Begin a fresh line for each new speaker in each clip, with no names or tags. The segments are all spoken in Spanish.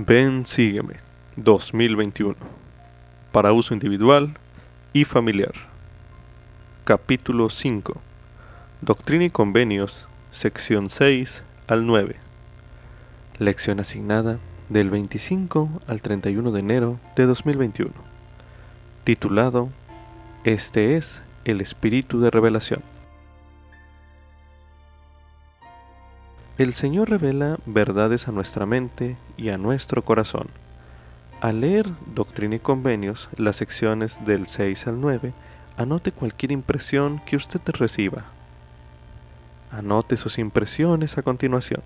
Ven, sígueme 2021 para uso individual y familiar. Capítulo 5 Doctrina y Convenios, sección 6 al 9. Lección asignada del 25 al 31 de enero de 2021. Titulado Este es el espíritu de revelación. El Señor revela verdades a nuestra mente y a nuestro corazón. Al leer Doctrina y Convenios, las secciones del 6 al 9, anote cualquier impresión que usted reciba. Anote sus impresiones a continuación.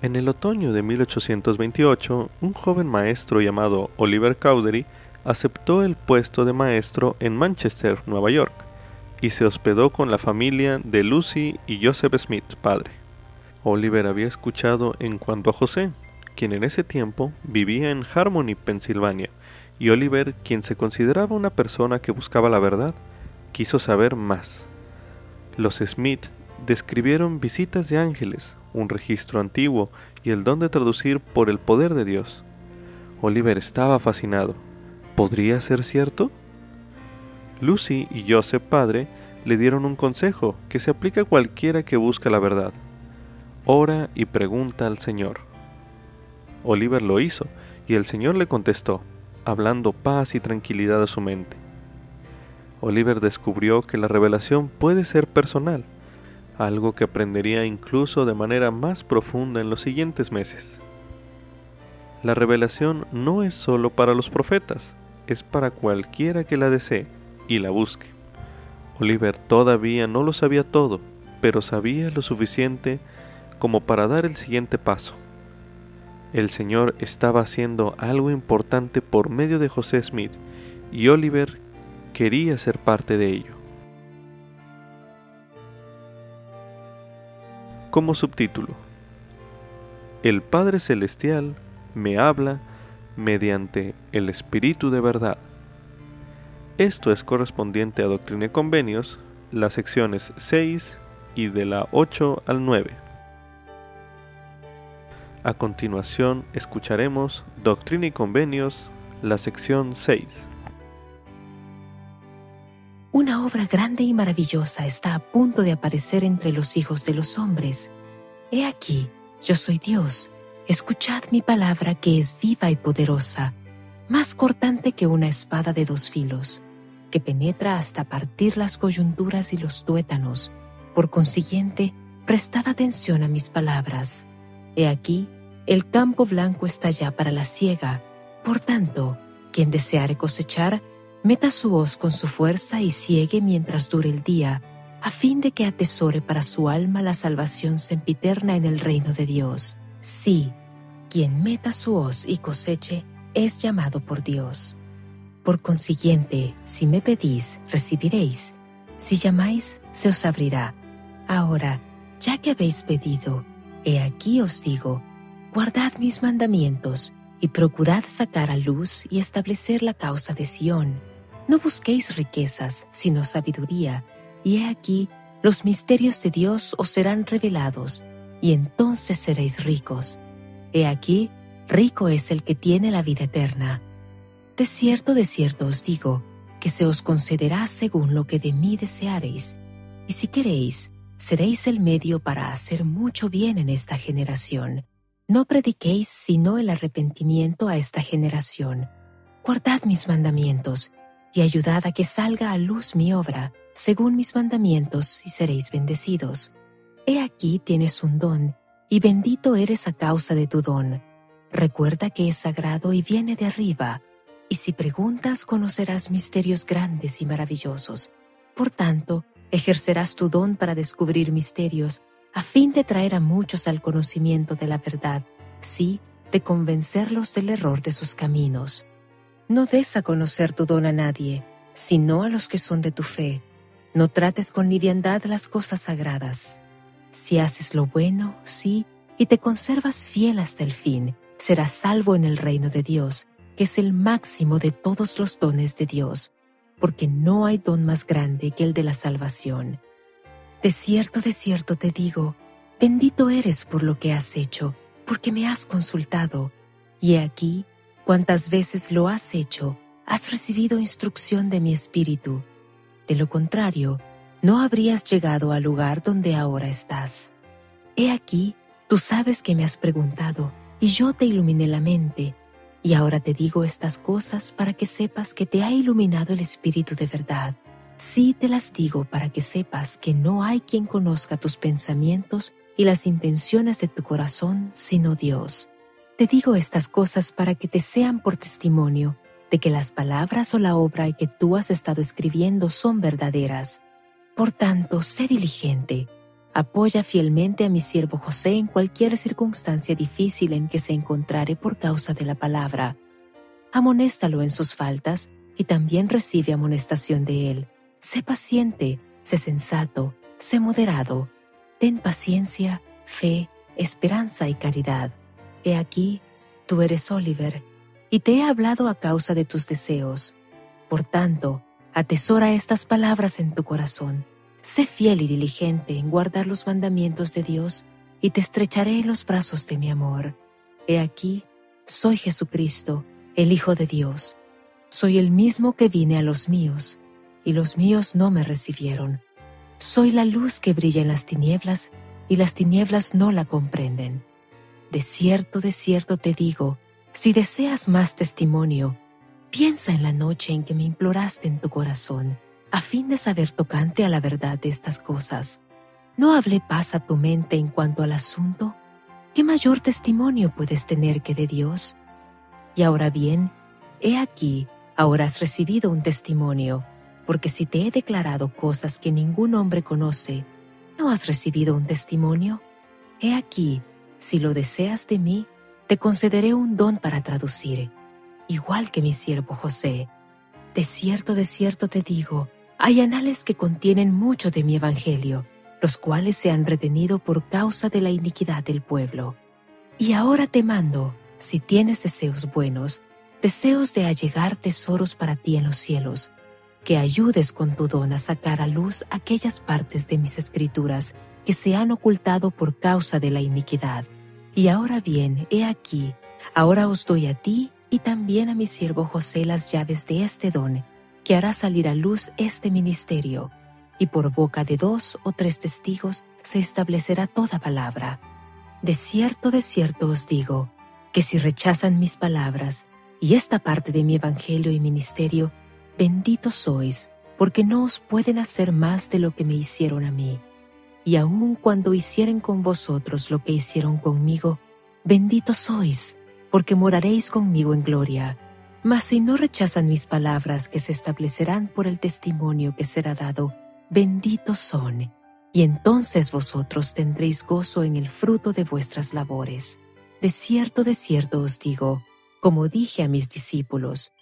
En el otoño de 1828, un joven maestro llamado Oliver Cowdery aceptó el puesto de maestro en Manchester, Nueva York y se hospedó con la familia de Lucy y Joseph Smith, padre. Oliver había escuchado en cuanto a José, quien en ese tiempo vivía en Harmony, Pensilvania, y Oliver, quien se consideraba una persona que buscaba la verdad, quiso saber más. Los Smith describieron visitas de ángeles, un registro antiguo y el don de traducir por el poder de Dios. Oliver estaba fascinado. ¿Podría ser cierto? Lucy y Joseph padre le dieron un consejo que se aplica a cualquiera que busca la verdad. Ora y pregunta al Señor. Oliver lo hizo y el Señor le contestó, hablando paz y tranquilidad a su mente. Oliver descubrió que la revelación puede ser personal, algo que aprendería incluso de manera más profunda en los siguientes meses. La revelación no es solo para los profetas, es para cualquiera que la desee y la busque. Oliver todavía no lo sabía todo, pero sabía lo suficiente como para dar el siguiente paso. El Señor estaba haciendo algo importante por medio de José Smith y Oliver quería ser parte de ello. Como subtítulo, El Padre Celestial me habla mediante el Espíritu de verdad. Esto es correspondiente a Doctrina y Convenios, las secciones 6 y de la 8 al 9. A continuación escucharemos Doctrina y Convenios, la sección 6.
Una obra grande y maravillosa está a punto de aparecer entre los hijos de los hombres. He aquí, yo soy Dios. Escuchad mi palabra que es viva y poderosa, más cortante que una espada de dos filos que penetra hasta partir las coyunturas y los tuétanos. Por consiguiente, prestad atención a mis palabras. He aquí, el campo blanco está ya para la siega. Por tanto, quien deseare cosechar, meta su hoz con su fuerza y ciegue mientras dure el día, a fin de que atesore para su alma la salvación sempiterna en el reino de Dios. Sí, quien meta su hoz y coseche, es llamado por Dios. Por consiguiente, si me pedís, recibiréis. Si llamáis, se os abrirá. Ahora, ya que habéis pedido, he aquí os digo, guardad mis mandamientos y procurad sacar a luz y establecer la causa de Sión. No busquéis riquezas, sino sabiduría, y he aquí, los misterios de Dios os serán revelados, y entonces seréis ricos. He aquí, rico es el que tiene la vida eterna de cierto, de cierto os digo, que se os concederá según lo que de mí deseareis, y si queréis, seréis el medio para hacer mucho bien en esta generación. No prediquéis sino el arrepentimiento a esta generación. Guardad mis mandamientos, y ayudad a que salga a luz mi obra, según mis mandamientos, y seréis bendecidos. He aquí tienes un don, y bendito eres a causa de tu don. Recuerda que es sagrado y viene de arriba, y si preguntas conocerás misterios grandes y maravillosos. Por tanto, ejercerás tu don para descubrir misterios, a fin de traer a muchos al conocimiento de la verdad, sí, de convencerlos del error de sus caminos. No des a conocer tu don a nadie, sino a los que son de tu fe. No trates con liviandad las cosas sagradas. Si haces lo bueno, sí, y te conservas fiel hasta el fin, serás salvo en el reino de Dios, que es el máximo de todos los dones de Dios, porque no hay don más grande que el de la salvación. De cierto, de cierto te digo, Bendito eres por lo que has hecho, porque me has consultado. Y he aquí, cuantas veces lo has hecho, has recibido instrucción de mi espíritu. De lo contrario, no habrías llegado al lugar donde ahora estás. He aquí, tú sabes que me has preguntado, y yo te iluminé la mente, y ahora te digo estas cosas para que sepas que te ha iluminado el Espíritu de verdad. Sí te las digo para que sepas que no hay quien conozca tus pensamientos y las intenciones de tu corazón sino Dios. Te digo estas cosas para que te sean por testimonio de que las palabras o la obra que tú has estado escribiendo son verdaderas. Por tanto, sé diligente. Apoya fielmente a mi siervo José en cualquier circunstancia difícil en que se encontrare por causa de la palabra. Amonéstalo en sus faltas y también recibe amonestación de él. Sé paciente, sé sensato, sé moderado. Ten paciencia, fe, esperanza y caridad. He aquí, tú eres Oliver, y te he hablado a causa de tus deseos. Por tanto, atesora estas palabras en tu corazón. Sé fiel y diligente en guardar los mandamientos de Dios, y te estrecharé en los brazos de mi amor. He aquí, soy Jesucristo, el Hijo de Dios. Soy el mismo que vine a los míos, y los míos no me recibieron. Soy la luz que brilla en las tinieblas, y las tinieblas no la comprenden. De cierto, de cierto te digo, si deseas más testimonio, piensa en la noche en que me imploraste en tu corazón, a fin de saber tocante a la verdad de estas cosas. ¿No hablé paz a tu mente en cuanto al asunto? ¿Qué mayor testimonio puedes tener que de Dios? Y ahora bien, he aquí, ahora has recibido un testimonio, porque si te he declarado cosas que ningún hombre conoce, ¿no has recibido un testimonio? He aquí, si lo deseas de mí, te concederé un don para traducir, igual que mi siervo José. De cierto, de cierto te digo, hay anales que contienen mucho de mi evangelio, los cuales se han retenido por causa de la iniquidad del pueblo. Y ahora te mando, si tienes deseos buenos, deseos de allegar tesoros para ti en los cielos, que ayudes con tu don a sacar a luz aquellas partes de mis escrituras que se han ocultado por causa de la iniquidad y ahora bien, he aquí, ahora os doy a ti y también a mi siervo José las llaves de este don, que hará salir a luz este ministerio, y por boca de dos o tres testigos se establecerá toda palabra. De cierto, de cierto os digo, que si rechazan mis palabras y esta parte de mi evangelio y ministerio, benditos sois, porque no os pueden hacer más de lo que me hicieron a mí y aun cuando hicieren con vosotros lo que hicieron conmigo, benditos sois, porque moraréis conmigo en gloria. Mas si no rechazan mis palabras que se establecerán por el testimonio que será dado, benditos son, y entonces vosotros tendréis gozo en el fruto de vuestras labores. De cierto, de cierto os digo, como dije a mis discípulos,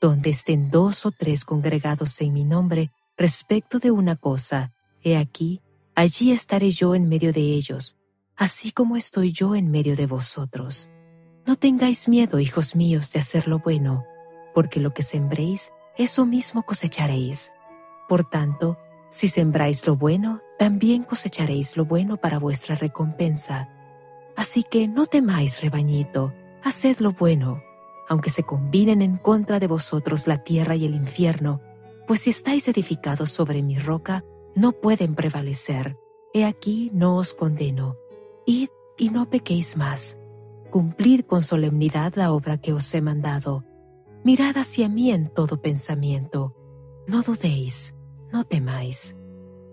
donde estén dos o tres congregados en mi nombre respecto de una cosa, he aquí, allí estaré yo en medio de ellos, así como estoy yo en medio de vosotros. No tengáis miedo, hijos míos, de hacer lo bueno, porque lo que sembréis, eso mismo cosecharéis. Por tanto, si sembráis lo bueno, también cosecharéis lo bueno para vuestra recompensa. Así que no temáis, rebañito, haced lo bueno, aunque se combinen en contra de vosotros la tierra y el infierno, pues si estáis edificados sobre mi roca, no pueden prevalecer. He aquí no os condeno. Id y no pequéis más. Cumplid con solemnidad la obra que os he mandado. Mirad hacia mí en todo pensamiento. No dudéis, no temáis.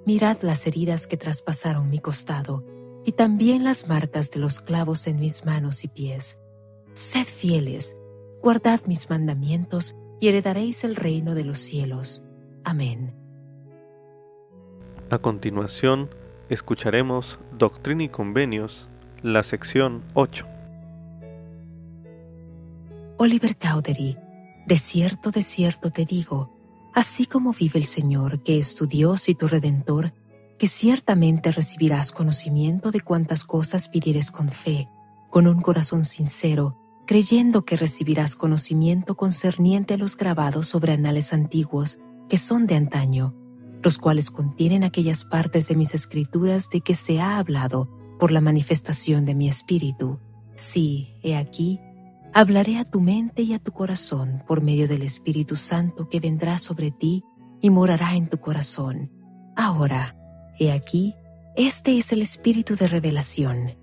Mirad las heridas que traspasaron mi costado, y también las marcas de los clavos en mis manos y pies. Sed fieles, guardad mis mandamientos, y heredaréis el reino de los cielos. Amén.
A continuación, escucharemos Doctrina y Convenios, la sección 8.
Oliver Cowdery, de cierto, de cierto te digo, así como vive el Señor, que es tu Dios y tu Redentor, que ciertamente recibirás conocimiento de cuantas cosas pidieres con fe, con un corazón sincero, creyendo que recibirás conocimiento concerniente a los grabados sobre anales antiguos, que son de antaño los cuales contienen aquellas partes de mis escrituras de que se ha hablado, por la manifestación de mi espíritu. Sí, he aquí, hablaré a tu mente y a tu corazón por medio del Espíritu Santo que vendrá sobre ti y morará en tu corazón. Ahora, he aquí, este es el espíritu de revelación.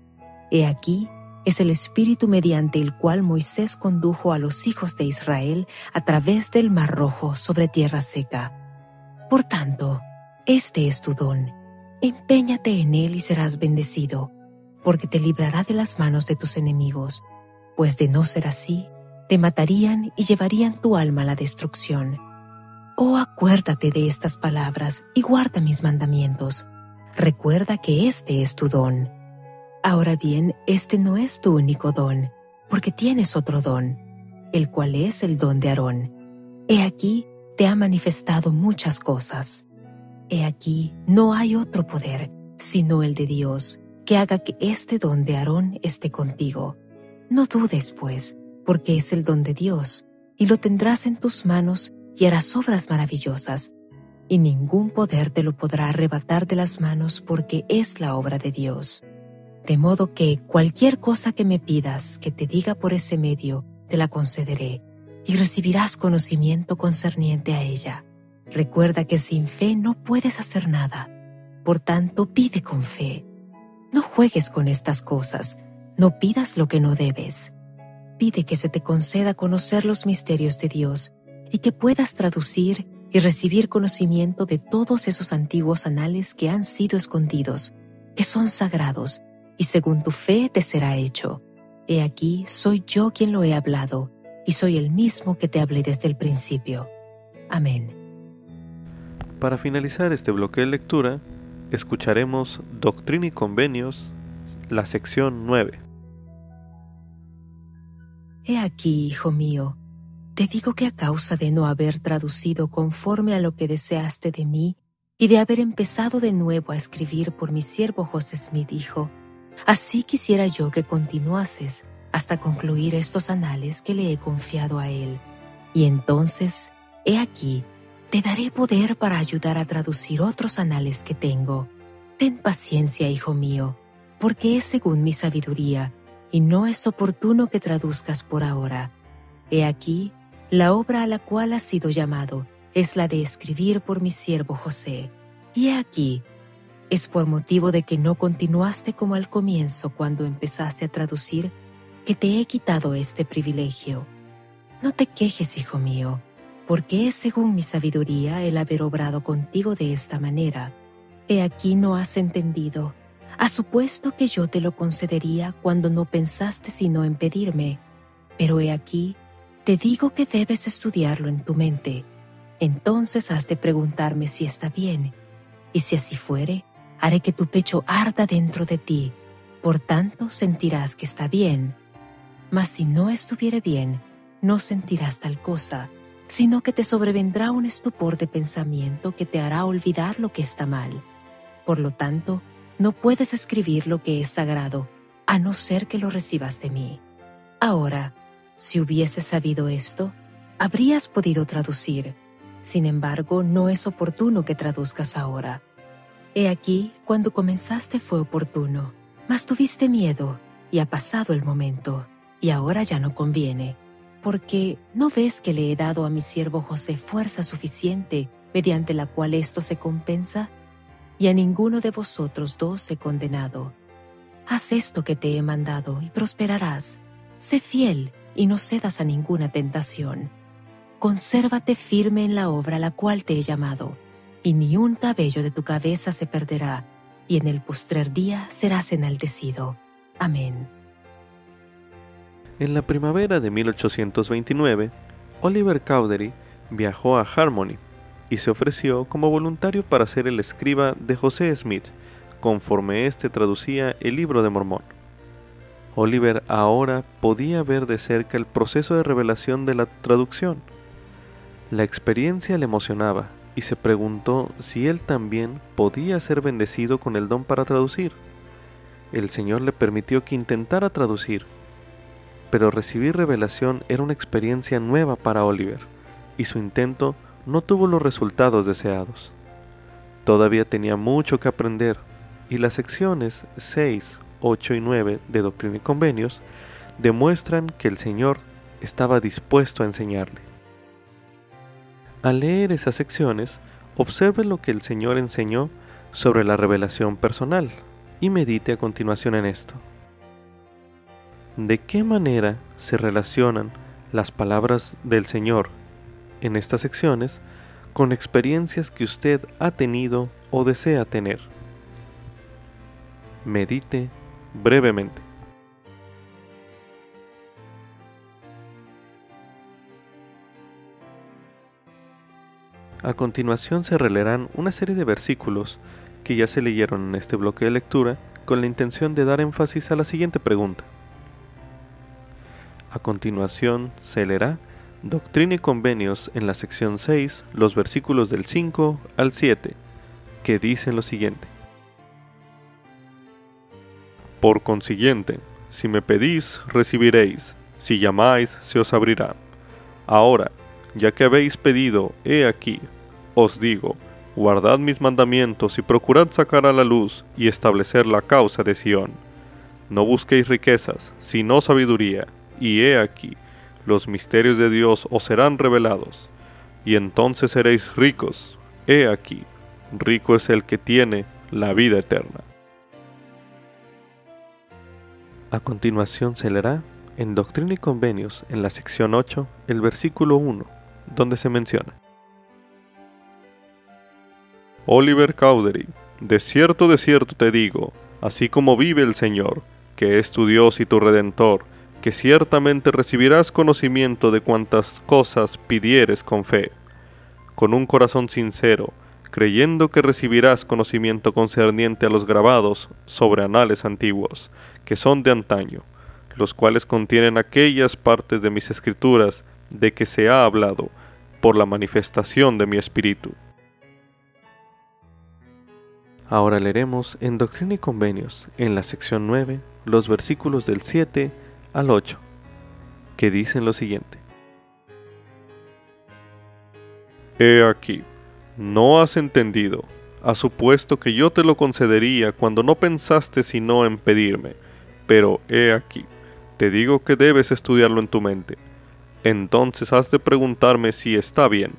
He aquí, es el espíritu mediante el cual Moisés condujo a los hijos de Israel a través del mar rojo sobre tierra seca. Por tanto, este es tu don. Empeñate en él y serás bendecido, porque te librará de las manos de tus enemigos, pues de no ser así, te matarían y llevarían tu alma a la destrucción. Oh, acuérdate de estas palabras y guarda mis mandamientos. Recuerda que este es tu don. Ahora bien, este no es tu único don, porque tienes otro don, el cual es el don de Aarón. He aquí, te ha manifestado muchas cosas. He aquí, no hay otro poder, sino el de Dios, que haga que este don de Aarón esté contigo. No dudes, pues, porque es el don de Dios, y lo tendrás en tus manos y harás obras maravillosas, y ningún poder te lo podrá arrebatar de las manos porque es la obra de Dios. De modo que cualquier cosa que me pidas que te diga por ese medio, te la concederé, y recibirás conocimiento concerniente a ella. Recuerda que sin fe no puedes hacer nada. Por tanto, pide con fe. No juegues con estas cosas, no pidas lo que no debes. Pide que se te conceda conocer los misterios de Dios y que puedas traducir y recibir conocimiento de todos esos antiguos anales que han sido escondidos, que son sagrados, y según tu fe te será hecho. He aquí, soy yo quien lo he hablado, y soy el mismo que te hablé desde el principio. Amén.
Para finalizar este bloque de lectura, escucharemos Doctrina y Convenios, la sección 9.
He aquí, hijo mío, te digo que a causa de no haber traducido conforme a lo que deseaste de mí y de haber empezado de nuevo a escribir por mi siervo José Smith dijo, así quisiera yo que continuases hasta concluir estos anales que le he confiado a él. Y entonces, he aquí, te daré poder para ayudar a traducir otros anales que tengo. Ten paciencia, hijo mío, porque es según mi sabiduría, y no es oportuno que traduzcas por ahora. He aquí, la obra a la cual has sido llamado es la de escribir por mi siervo José. Y he aquí, es por motivo de que no continuaste como al comienzo cuando empezaste a traducir, que te he quitado este privilegio. No te quejes, hijo mío, porque es según mi sabiduría el haber obrado contigo de esta manera. He aquí no has entendido. Has supuesto que yo te lo concedería cuando no pensaste sino en pedirme. Pero he aquí, te digo que debes estudiarlo en tu mente. Entonces has de preguntarme si está bien, y si así fuere, haré que tu pecho arda dentro de ti, por tanto sentirás que está bien. Mas si no estuviere bien, no sentirás tal cosa, sino que te sobrevendrá un estupor de pensamiento que te hará olvidar lo que está mal. Por lo tanto, no puedes escribir lo que es sagrado, a no ser que lo recibas de mí. Ahora, si hubieses sabido esto, habrías podido traducir. Sin embargo, no es oportuno que traduzcas ahora. He aquí, cuando comenzaste fue oportuno, mas tuviste miedo, y ha pasado el momento, y ahora ya no conviene, porque ¿no ves que le he dado a mi siervo José fuerza suficiente mediante la cual esto se compensa? Y a ninguno de vosotros dos he condenado. Haz esto que te he mandado y prosperarás. Sé fiel y no cedas a ninguna tentación. Consérvate firme en la obra a la cual te he llamado, y ni un cabello de tu cabeza se perderá, y en el postrer día serás enaltecido. Amén.
En la primavera de 1829, Oliver Cowdery viajó a Harmony y se ofreció como voluntario para ser el escriba de José Smith, conforme éste traducía el libro de Mormón. Oliver ahora podía ver de cerca el proceso de revelación de la traducción. La experiencia le emocionaba y se preguntó si él también podía ser bendecido con el don para traducir. El Señor le permitió que intentara traducir, pero recibir revelación era una experiencia nueva para Oliver, y su intento no tuvo los resultados deseados. Todavía tenía mucho que aprender, y las secciones 6, 8 y 9 de Doctrina y Convenios demuestran que el Señor estaba dispuesto a enseñarle. Al leer esas secciones, observe lo que el Señor enseñó sobre la revelación personal y medite a continuación en esto. ¿De qué manera se relacionan las palabras del Señor en estas secciones con experiencias que usted ha tenido o desea tener? Medite brevemente. A continuación se releerán una serie de versículos que ya se leyeron en este bloque de lectura con la intención de dar énfasis a la siguiente pregunta. A continuación se leerá Doctrina y Convenios en la sección 6, los versículos del 5 al 7, que dicen lo siguiente. Por consiguiente, si me pedís, recibiréis, si llamáis, se os abrirá. Ahora, ya que habéis pedido, he aquí, os digo, guardad mis mandamientos y procurad sacar a la luz y establecer la causa de Sión. No busquéis riquezas, sino sabiduría, y he aquí, los misterios de Dios os serán revelados, y entonces seréis ricos. He aquí, rico es el que tiene la vida eterna. A continuación se leerá en Doctrina y Convenios, en la sección 8, el versículo 1, donde se menciona. Oliver Cowdery, de cierto, de cierto te digo, así como vive el Señor, que es tu Dios y tu Redentor, que ciertamente recibirás conocimiento de cuantas cosas pidieres con fe, con un corazón sincero, creyendo que recibirás conocimiento concerniente a los grabados sobre anales antiguos, que son de antaño, los cuales contienen aquellas partes de mis escrituras de que se ha hablado, por la manifestación de mi espíritu. Ahora leeremos en Doctrina y Convenios, en la sección 9, los versículos del 7 al 8, que dicen lo siguiente. He aquí, no has entendido, has supuesto que yo te lo concedería cuando no pensaste sino en pedirme, pero he aquí, te digo que debes estudiarlo en tu mente. Entonces has de preguntarme si está bien,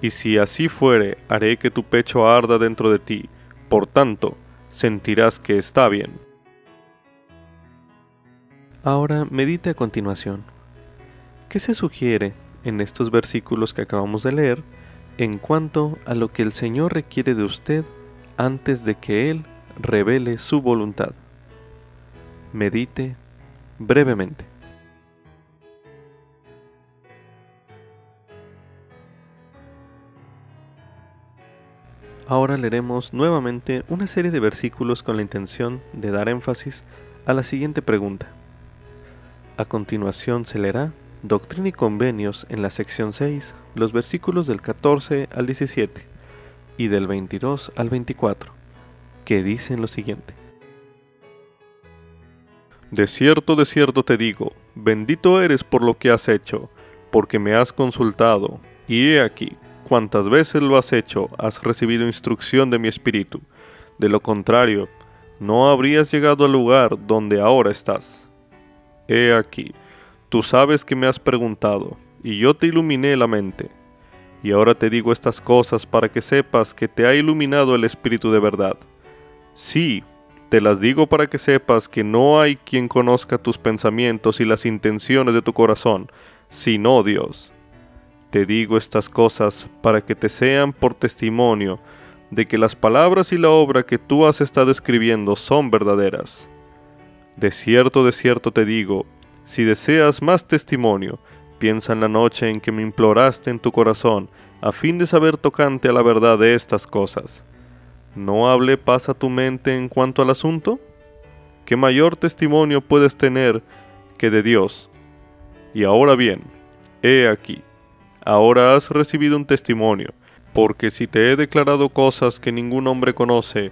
y si así fuere, haré que tu pecho arda dentro de ti, por tanto, sentirás que está bien. Ahora medite a continuación. ¿Qué se sugiere en estos versículos que acabamos de leer en cuanto a lo que el Señor requiere de usted antes de que Él revele su voluntad? Medite brevemente. Ahora leeremos nuevamente una serie de versículos con la intención de dar énfasis a la siguiente pregunta. A continuación se leerá Doctrina y Convenios en la sección 6, los versículos del 14 al 17 y del 22 al 24, que dicen lo siguiente. De cierto, de cierto te digo, bendito eres por lo que has hecho, porque me has consultado, y he aquí, cuantas veces lo has hecho, has recibido instrucción de mi espíritu. De lo contrario, no habrías llegado al lugar donde ahora estás. He aquí, tú sabes que me has preguntado, y yo te iluminé la mente. Y ahora te digo estas cosas para que sepas que te ha iluminado el Espíritu de verdad. Sí, te las digo para que sepas que no hay quien conozca tus pensamientos y las intenciones de tu corazón, sino Dios. Te digo estas cosas para que te sean por testimonio de que las palabras y la obra que tú has estado escribiendo son verdaderas. De cierto, de cierto te digo, si deseas más testimonio, piensa en la noche en que me imploraste en tu corazón, a fin de saber tocante a la verdad de estas cosas. ¿No hable paz a tu mente en cuanto al asunto? ¿Qué mayor testimonio puedes tener que de Dios? Y ahora bien, he aquí, ahora has recibido un testimonio, porque si te he declarado cosas que ningún hombre conoce,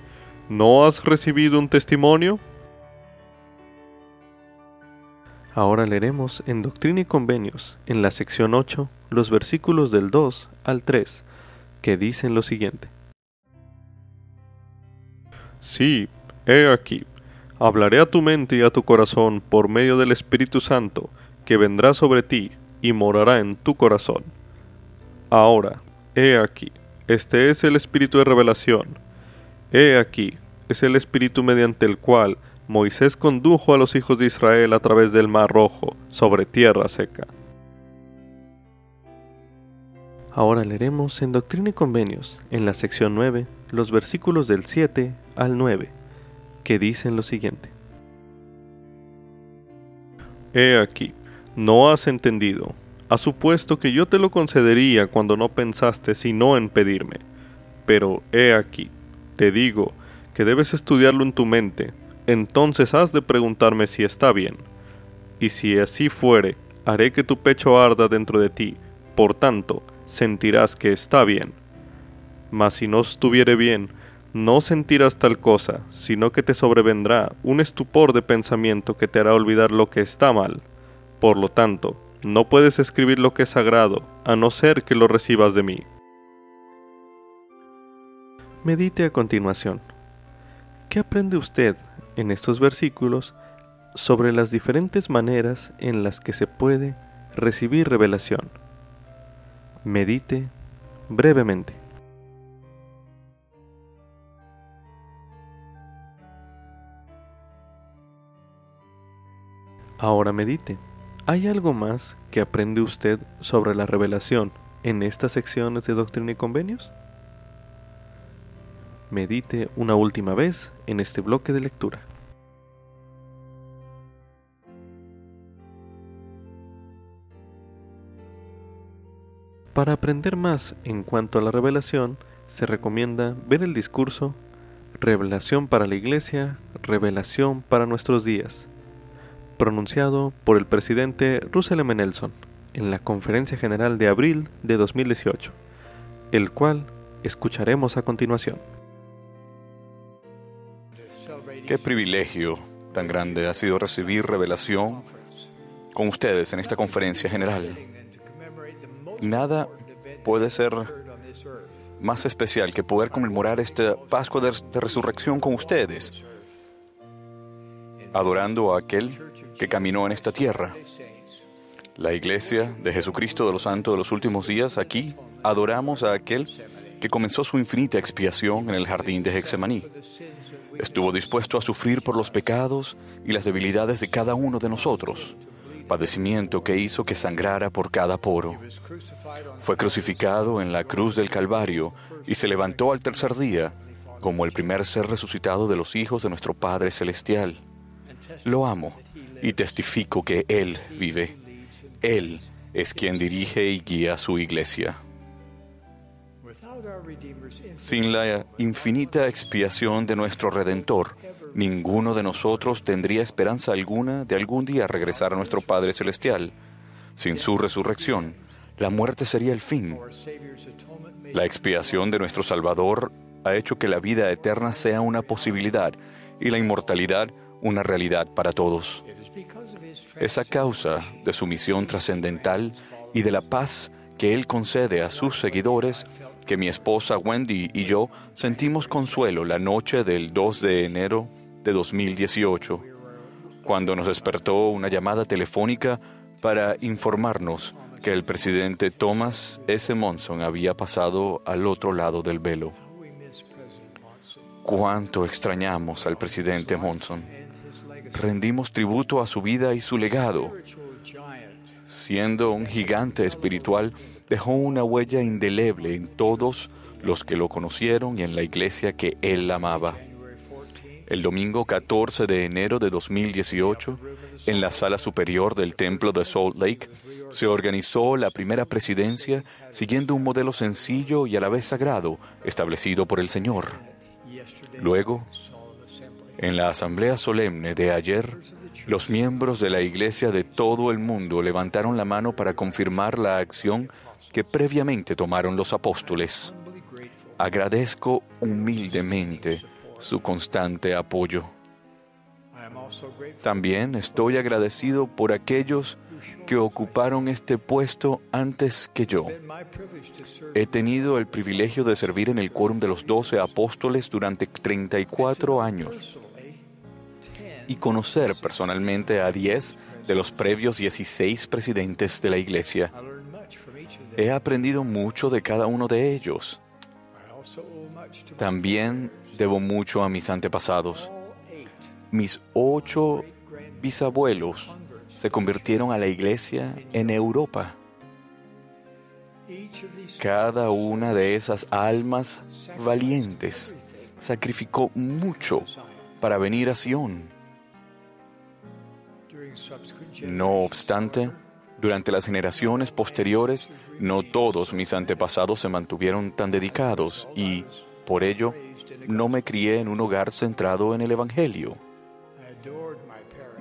¿no has recibido un testimonio? Ahora leeremos en Doctrina y Convenios, en la sección 8, los versículos del 2 al 3, que dicen lo siguiente. Sí, he aquí, Hablaré a tu mente y a tu corazón por medio del Espíritu Santo, que vendrá sobre ti y morará en tu corazón. Ahora, he aquí, este es el Espíritu de revelación. He aquí, es el Espíritu mediante el cual Moisés condujo a los hijos de Israel a través del Mar Rojo, sobre tierra seca. Ahora leeremos en Doctrina y Convenios, en la sección 9, los versículos del 7 al 9, que dicen lo siguiente. He aquí, no has entendido, has supuesto que yo te lo concedería cuando no pensaste sino en pedirme. Pero he aquí, te digo que debes estudiarlo en tu mente, entonces has de preguntarme si está bien. Y si así fuere, haré que tu pecho arda dentro de ti, por tanto, sentirás que está bien. Mas si no estuviere bien, no sentirás tal cosa, sino que te sobrevendrá un estupor de pensamiento que te hará olvidar lo que está mal. Por lo tanto, no puedes escribir lo que es sagrado, a no ser que lo recibas de mí. Medite a continuación. ¿Qué aprende usted en estos versículos sobre las diferentes maneras en las que se puede recibir revelación? Medite brevemente. Ahora medite. ¿Hay algo más que aprende usted sobre la revelación en estas secciones de Doctrina y Convenios? Medite una última vez en este bloque de lectura. Para aprender más en cuanto a la revelación, se recomienda ver el discurso Revelación para la Iglesia, Revelación para nuestros días, pronunciado por el presidente Russell M. Nelson en la Conferencia General de abril de 2018, el cual escucharemos a continuación.
Qué privilegio tan grande ha sido recibir revelación con ustedes en esta conferencia general. Nada puede ser más especial que poder conmemorar esta Pascua de, Resurrección con ustedes, adorando a aquel que caminó en esta tierra. La iglesia de Jesucristo de los Santos de los últimos días, aquí adoramos a aquel que comenzó su infinita expiación en el jardín de Hexemaní. Estuvo dispuesto a sufrir por los pecados y las debilidades de cada uno de nosotros padecimiento que hizo que sangrara por cada poro. Fue crucificado en la cruz del Calvario y se levantó al tercer día como el primer ser resucitado de los hijos de nuestro Padre Celestial. Lo amo y testifico que Él vive. Él es quien dirige y guía su iglesia. Sin la infinita expiación de nuestro Redentor, ninguno de nosotros tendría esperanza alguna de algún día regresar a nuestro Padre Celestial. Sin su resurrección, la muerte sería el fin. La expiación de nuestro Salvador ha hecho que la vida eterna sea una posibilidad y la inmortalidad una realidad para todos. Es a causa de su misión trascendental y de la paz que Él concede a sus seguidores que mi esposa Wendy y yo sentimos consuelo la noche del 2 de enero de 2018, cuando nos despertó una llamada telefónica para informarnos que el presidente Thomas S. Monson había pasado al otro lado del velo. Cuánto extrañamos al presidente Monson. Rendimos tributo a su vida y su legado. Siendo un gigante espiritual, dejó una huella indeleble en todos los que lo conocieron y en la iglesia que él amaba. El domingo 14 de enero de 2018, en la sala superior del templo de Salt Lake, se organizó la primera presidencia siguiendo un modelo sencillo y a la vez sagrado establecido por el Señor. Luego, en la asamblea solemne de ayer, los miembros de la iglesia de todo el mundo levantaron la mano para confirmar la acción que previamente tomaron los apóstoles. Agradezco humildemente su constante apoyo. También estoy agradecido por aquellos que ocuparon este puesto antes que yo. He tenido el privilegio de servir en el quórum de los doce apóstoles durante 34 años. y conocer personalmente a 10 de los previos 16 presidentes de la Iglesia. He aprendido mucho de cada uno de ellos. También debo mucho a mis antepasados. Mis ocho bisabuelos se convirtieron a la iglesia en Europa. Cada una de esas almas valientes sacrificó mucho para venir a Sion. No obstante, durante las generaciones posteriores, no todos mis antepasados se mantuvieron tan dedicados y, por ello, no me crié en un hogar centrado en el Evangelio.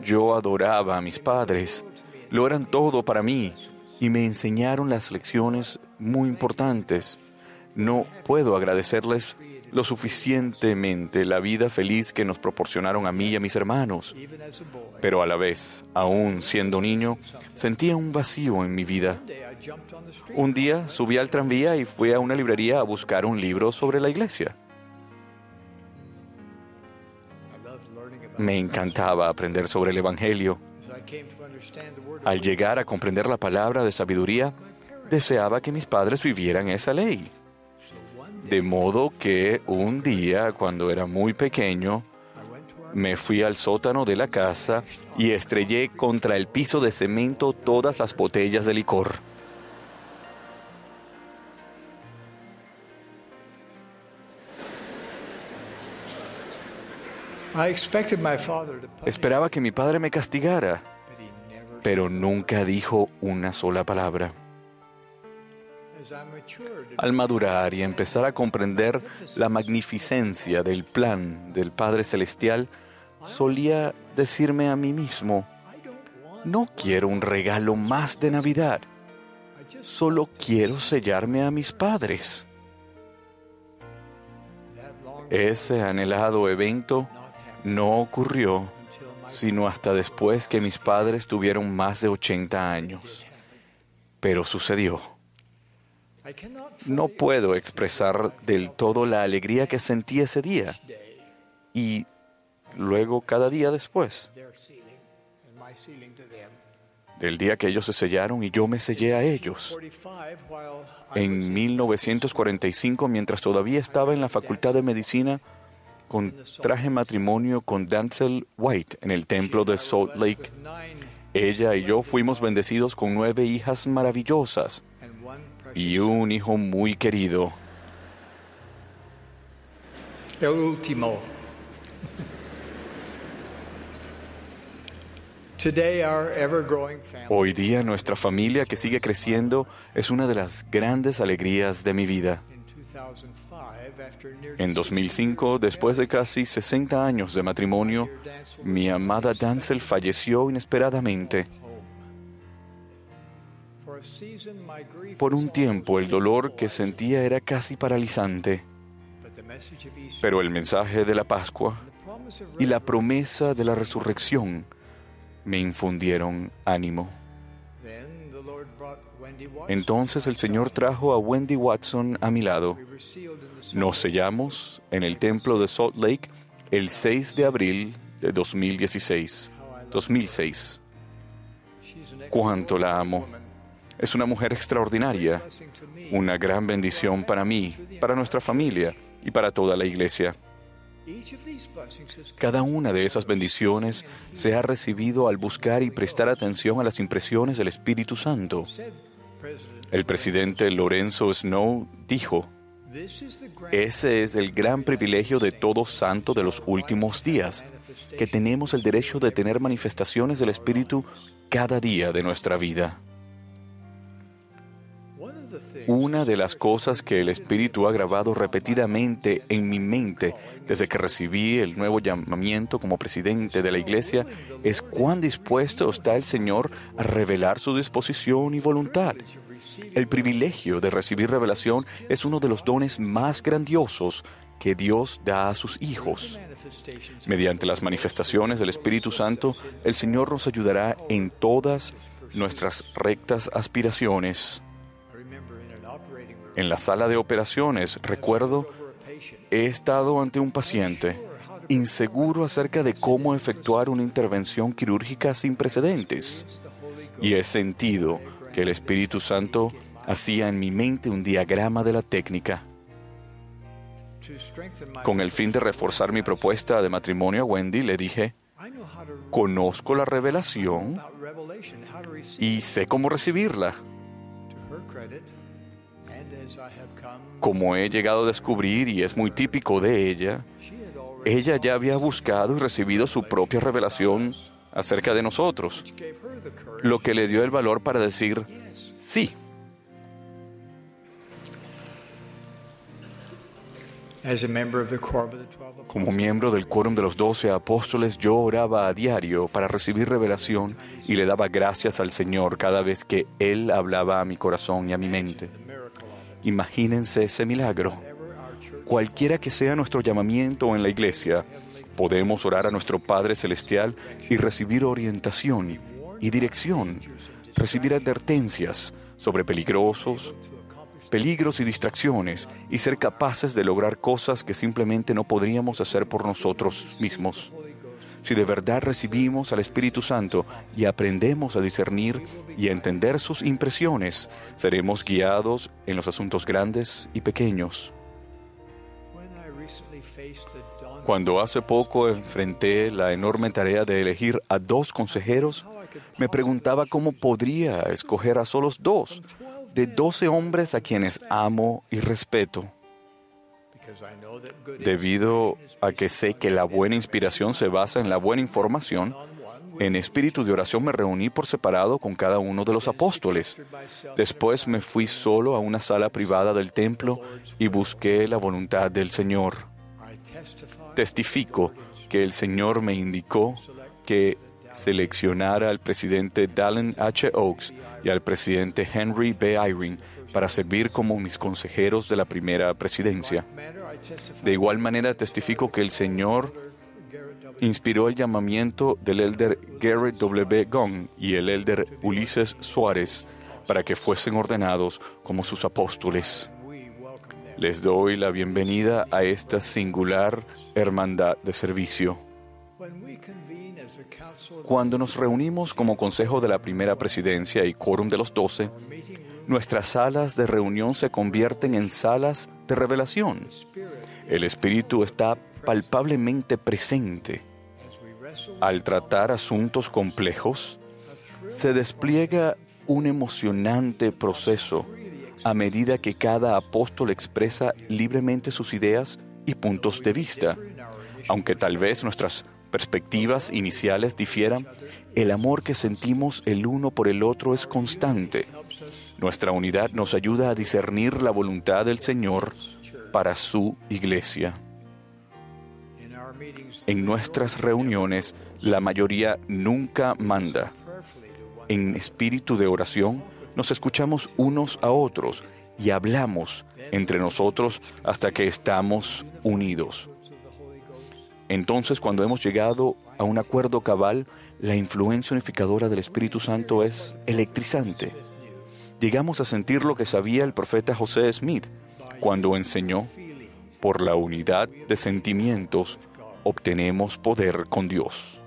Yo adoraba a mis padres, lo eran todo para mí y me enseñaron las lecciones muy importantes. No puedo agradecerles lo suficientemente la vida feliz que nos proporcionaron a mí y a mis hermanos. Pero a la vez, aún siendo niño, sentía un vacío en mi vida. Un día subí al tranvía y fui a una librería a buscar un libro sobre la iglesia. Me encantaba aprender sobre el Evangelio. Al llegar a comprender la palabra de sabiduría, deseaba que mis padres vivieran esa ley. De modo que un día, cuando era muy pequeño, me fui al sótano de la casa y estrellé contra el piso de cemento todas las botellas de licor. Esperaba que mi padre me castigara, pero nunca dijo una sola palabra. Al madurar y empezar a comprender la magnificencia del plan del Padre Celestial, solía decirme a mí mismo, no quiero un regalo más de Navidad, solo quiero sellarme a mis padres. Ese anhelado evento no ocurrió sino hasta después que mis padres tuvieron más de 80 años. Pero sucedió. No puedo expresar del todo la alegría que sentí ese día y luego cada día después. Del día que ellos se sellaron y yo me sellé a ellos. En 1945, mientras todavía estaba en la Facultad de Medicina, contraje matrimonio con Dancel White en el templo de Salt Lake. Ella y yo fuimos bendecidos con nueve hijas maravillosas y un hijo muy querido.
El último.
Hoy día nuestra familia que sigue creciendo es una de las grandes alegrías de mi vida. En 2005, después de casi 60 años de matrimonio, mi amada Dancel falleció inesperadamente. Por un tiempo el dolor que sentía era casi paralizante, pero el mensaje de la Pascua y la promesa de la resurrección me infundieron ánimo. Entonces el Señor trajo a Wendy Watson a mi lado. Nos sellamos en el templo de Salt Lake el 6 de abril de 2016. 2006. Cuánto la amo. Es una mujer extraordinaria, una gran bendición para mí, para nuestra familia y para toda la iglesia. Cada una de esas bendiciones se ha recibido al buscar y prestar atención a las impresiones del Espíritu Santo. El presidente Lorenzo Snow dijo, ese es el gran privilegio de todo santo de los últimos días, que tenemos el derecho de tener manifestaciones del Espíritu cada día de nuestra vida. Una de las cosas que el Espíritu ha grabado repetidamente en mi mente desde que recibí el nuevo llamamiento como presidente de la Iglesia es cuán dispuesto está el Señor a revelar su disposición y voluntad. El privilegio de recibir revelación es uno de los dones más grandiosos que Dios da a sus hijos. Mediante las manifestaciones del Espíritu Santo, el Señor nos ayudará en todas nuestras rectas aspiraciones. En la sala de operaciones, recuerdo, he estado ante un paciente inseguro acerca de cómo efectuar una intervención quirúrgica sin precedentes. Y he sentido que el Espíritu Santo hacía en mi mente un diagrama de la técnica. Con el fin de reforzar mi propuesta de matrimonio a Wendy, le dije, conozco la revelación y sé cómo recibirla. Como he llegado a descubrir, y es muy típico de ella, ella ya había buscado y recibido su propia revelación acerca de nosotros, lo que le dio el valor para decir sí. Como miembro del quórum de los doce apóstoles, yo oraba a diario para recibir revelación y le daba gracias al Señor cada vez que Él hablaba a mi corazón y a mi mente. Imagínense ese milagro. Cualquiera que sea nuestro llamamiento en la iglesia, podemos orar a nuestro Padre Celestial y recibir orientación y dirección, recibir advertencias sobre peligrosos, peligros y distracciones y ser capaces de lograr cosas que simplemente no podríamos hacer por nosotros mismos. Si de verdad recibimos al Espíritu Santo y aprendemos a discernir y a entender sus impresiones, seremos guiados en los asuntos grandes y pequeños. Cuando hace poco enfrenté la enorme tarea de elegir a dos consejeros, me preguntaba cómo podría escoger a solos dos de doce hombres a quienes amo y respeto. Debido a que sé que la buena inspiración se basa en la buena información, en espíritu de oración me reuní por separado con cada uno de los apóstoles. Después me fui solo a una sala privada del templo y busqué la voluntad del Señor. Testifico que el Señor me indicó que seleccionara al presidente Dallin H. Oaks y al presidente Henry B. Eyring para servir como mis consejeros de la primera presidencia. De igual manera testifico que el Señor inspiró el llamamiento del elder Garrett W. Gong y el elder Ulises Suárez para que fuesen ordenados como sus apóstoles. Les doy la bienvenida a esta singular hermandad de servicio. Cuando nos reunimos como Consejo de la Primera Presidencia y Quórum de los Doce, nuestras salas de reunión se convierten en salas de revelación. El Espíritu está palpablemente presente. Al tratar asuntos complejos, se despliega un emocionante proceso a medida que cada apóstol expresa libremente sus ideas y puntos de vista, aunque tal vez nuestras perspectivas iniciales difieran, el amor que sentimos el uno por el otro es constante. Nuestra unidad nos ayuda a discernir la voluntad del Señor para su iglesia. En nuestras reuniones, la mayoría nunca manda. En espíritu de oración, nos escuchamos unos a otros y hablamos entre nosotros hasta que estamos unidos. Entonces, cuando hemos llegado a un acuerdo cabal, la influencia unificadora del Espíritu Santo es electrizante. Llegamos a sentir lo que sabía el profeta José Smith cuando enseñó, por la unidad de sentimientos obtenemos poder con Dios.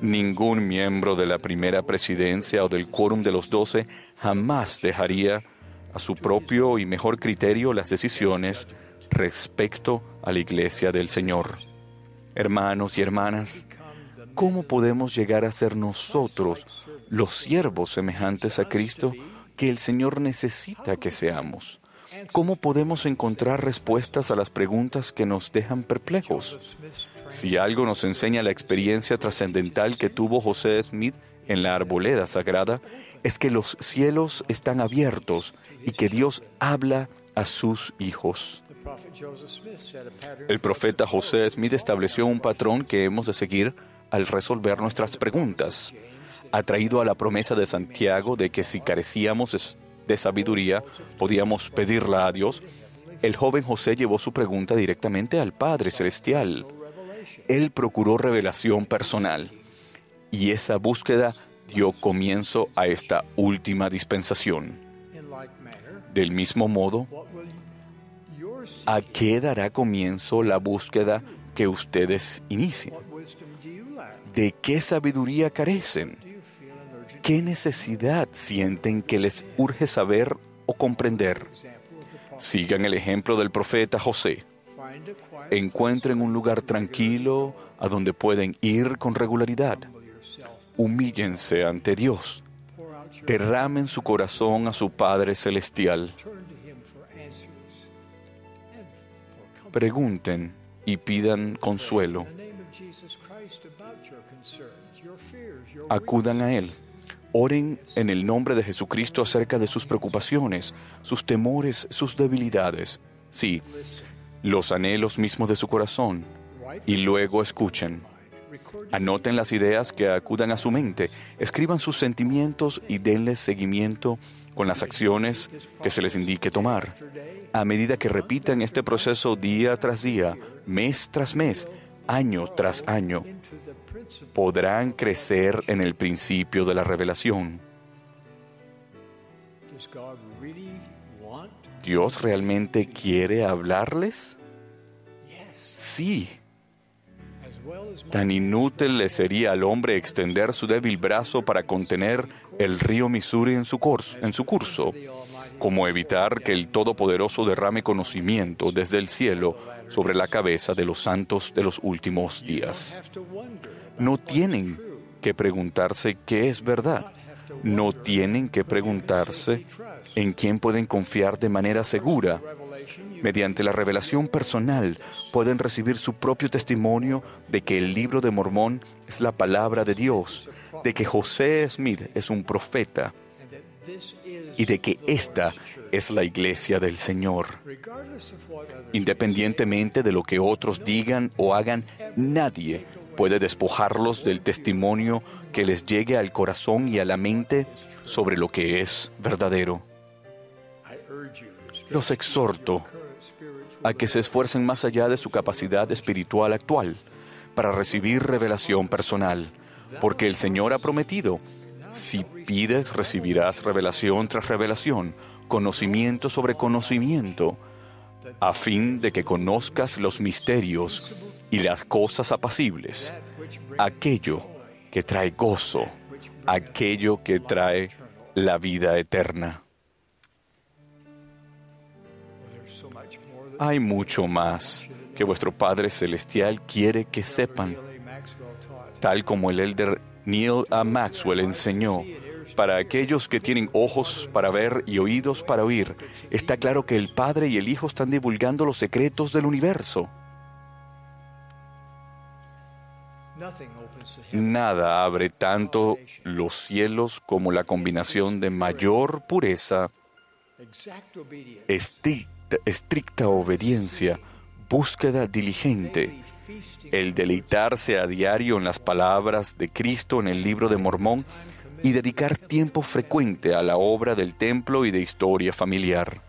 Ningún miembro de la primera presidencia o del quórum de los doce jamás dejaría a su propio y mejor criterio las decisiones respecto a la iglesia del Señor. Hermanos y hermanas, ¿cómo podemos llegar a ser nosotros los siervos semejantes a Cristo que el Señor necesita que seamos? ¿Cómo podemos encontrar respuestas a las preguntas que nos dejan perplejos? Si algo nos enseña la experiencia trascendental que tuvo José Smith en la arboleda sagrada, es que los cielos están abiertos y que Dios habla a sus hijos. El profeta José Smith estableció un patrón que hemos de seguir al resolver nuestras preguntas. Atraído a la promesa de Santiago de que si carecíamos de sabiduría, podíamos pedirla a Dios, el joven José llevó su pregunta directamente al Padre Celestial. Él procuró revelación personal y esa búsqueda dio comienzo a esta última dispensación. Del mismo modo, ¿a qué dará comienzo la búsqueda que ustedes inician? ¿De qué sabiduría carecen? ¿Qué necesidad sienten que les urge saber o comprender? Sigan el ejemplo del profeta José. Encuentren un lugar tranquilo a donde pueden ir con regularidad. Humíllense ante Dios. Derramen su corazón a su Padre Celestial. Pregunten y pidan consuelo. Acudan a Él. Oren en el nombre de Jesucristo acerca de sus preocupaciones, sus temores, sus debilidades. Sí, los anhelos mismos de su corazón. Y luego escuchen. Anoten las ideas que acudan a su mente, escriban sus sentimientos y denles seguimiento con las acciones que se les indique tomar. A medida que repitan este proceso día tras día, mes tras mes, año tras año, podrán crecer en el principio de la revelación. ¿Dios realmente quiere hablarles? Sí. Tan inútil le sería al hombre extender su débil brazo para contener el río Missouri en su, curso, en su curso, como evitar que el Todopoderoso derrame conocimiento desde el cielo sobre la cabeza de los santos de los últimos días. No tienen que preguntarse qué es verdad. No tienen que preguntarse en quién pueden confiar de manera segura. Mediante la revelación personal pueden recibir su propio testimonio de que el libro de Mormón es la palabra de Dios, de que José Smith es un profeta y de que esta es la iglesia del Señor. Independientemente de lo que otros digan o hagan, nadie puede despojarlos del testimonio que les llegue al corazón y a la mente sobre lo que es verdadero. Los exhorto a que se esfuercen más allá de su capacidad espiritual actual para recibir revelación personal, porque el Señor ha prometido, si pides recibirás revelación tras revelación, conocimiento sobre conocimiento, a fin de que conozcas los misterios y las cosas apacibles, aquello que trae gozo, aquello que trae la vida eterna. Hay mucho más que vuestro Padre Celestial quiere que sepan, tal como el elder Neil A. Maxwell enseñó. Para aquellos que tienen ojos para ver y oídos para oír, está claro que el Padre y el Hijo están divulgando los secretos del universo. Nada abre tanto los cielos como la combinación de mayor pureza, estricta, estricta obediencia, búsqueda diligente, el deleitarse a diario en las palabras de Cristo en el libro de Mormón y dedicar tiempo frecuente a la obra del templo y de historia familiar.